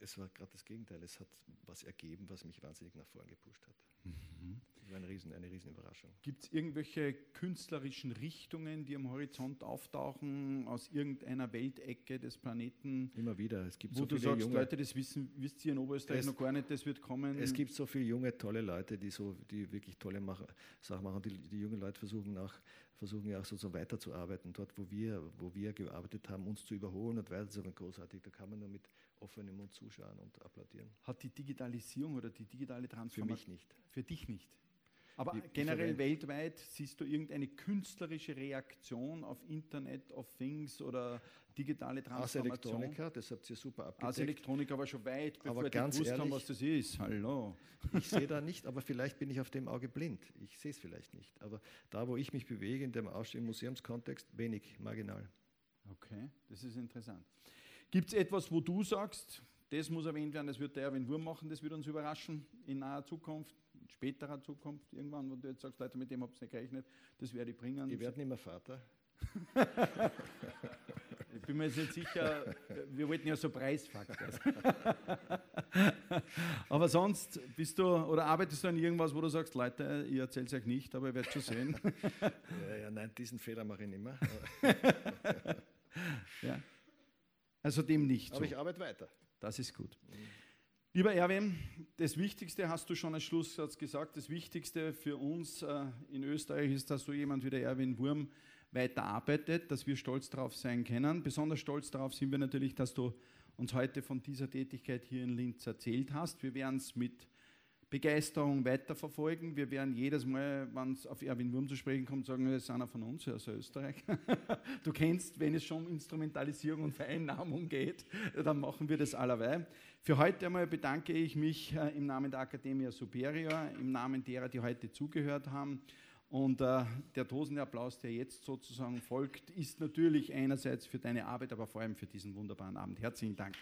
es war gerade das Gegenteil. Es hat was ergeben, was mich wahnsinnig nach vorn gepusht hat. Mhm. Das war eine, riesen, eine Riesenüberraschung. Gibt es irgendwelche künstlerischen Richtungen, die am Horizont auftauchen, aus irgendeiner Weltecke des Planeten? Immer wieder. Es gibt wo so du sagst, junge, Leute, das wissen, wisst ihr in Oberösterreich es, noch gar nicht, das wird kommen. Es gibt so viele junge, tolle Leute, die, so, die wirklich tolle machen, Sachen machen. Die, die jungen Leute versuchen, nach, versuchen ja auch so, weiterzuarbeiten. Dort, wo wir, wo wir gearbeitet haben, uns zu überholen und weiter zu großartig. Da kann man nur mit offenem Mund zuschauen und applaudieren. Hat die Digitalisierung oder die digitale Transformation. Für mich nicht. Für dich nicht. Aber ich, generell ich weltweit siehst du irgendeine künstlerische Reaktion auf Internet of Things oder digitale Transformation? Ars Electronica, das habt ihr super abgedeckt. Ars Electronica war schon weit, bevor aber ganz gewusst ehrlich, haben, was das ist. Hallo. Ich sehe da nicht, aber vielleicht bin ich auf dem Auge blind. Ich sehe es vielleicht nicht. Aber da, wo ich mich bewege, in dem Ausstellung Museumskontext, wenig, marginal. Okay, das ist interessant. Gibt es etwas, wo du sagst, das muss erwähnt werden, das wird der Erwin Wurm machen, das wird uns überraschen in naher Zukunft, in späterer Zukunft, irgendwann, wo du jetzt sagst, Leute, mit dem habt ihr nicht gerechnet, das werde ich bringen. Ich werde nicht mehr Vater. [LAUGHS] ich bin mir jetzt nicht sicher, wir wollten ja so Preisfaktor. [LAUGHS] aber sonst bist du oder arbeitest du an irgendwas, wo du sagst, Leute, ich erzähle es euch nicht, aber ihr werdet schon sehen. [LAUGHS] ja, ja, nein, diesen Fehler mache ich nicht mehr. ja. Also dem nicht. Aber so. ich arbeite weiter. Das ist gut. Mhm. Lieber Erwin, das Wichtigste hast du schon als Schlusssatz gesagt. Das Wichtigste für uns äh, in Österreich ist, dass so jemand wie der Erwin Wurm weiterarbeitet, dass wir stolz darauf sein können. Besonders stolz darauf sind wir natürlich, dass du uns heute von dieser Tätigkeit hier in Linz erzählt hast. Wir werden es mit Begeisterung weiterverfolgen. Wir werden jedes Mal, wenn es auf Erwin Wurm zu sprechen kommt, sagen, das ist einer von uns, also Österreich. [LAUGHS] du kennst, wenn es schon um Instrumentalisierung und Vereinnahmung geht, dann machen wir das allerweil. Für heute einmal bedanke ich mich äh, im Namen der Academia Superior, im Namen derer, die heute zugehört haben. Und äh, der tosende Applaus, der jetzt sozusagen folgt, ist natürlich einerseits für deine Arbeit, aber vor allem für diesen wunderbaren Abend. Herzlichen Dank.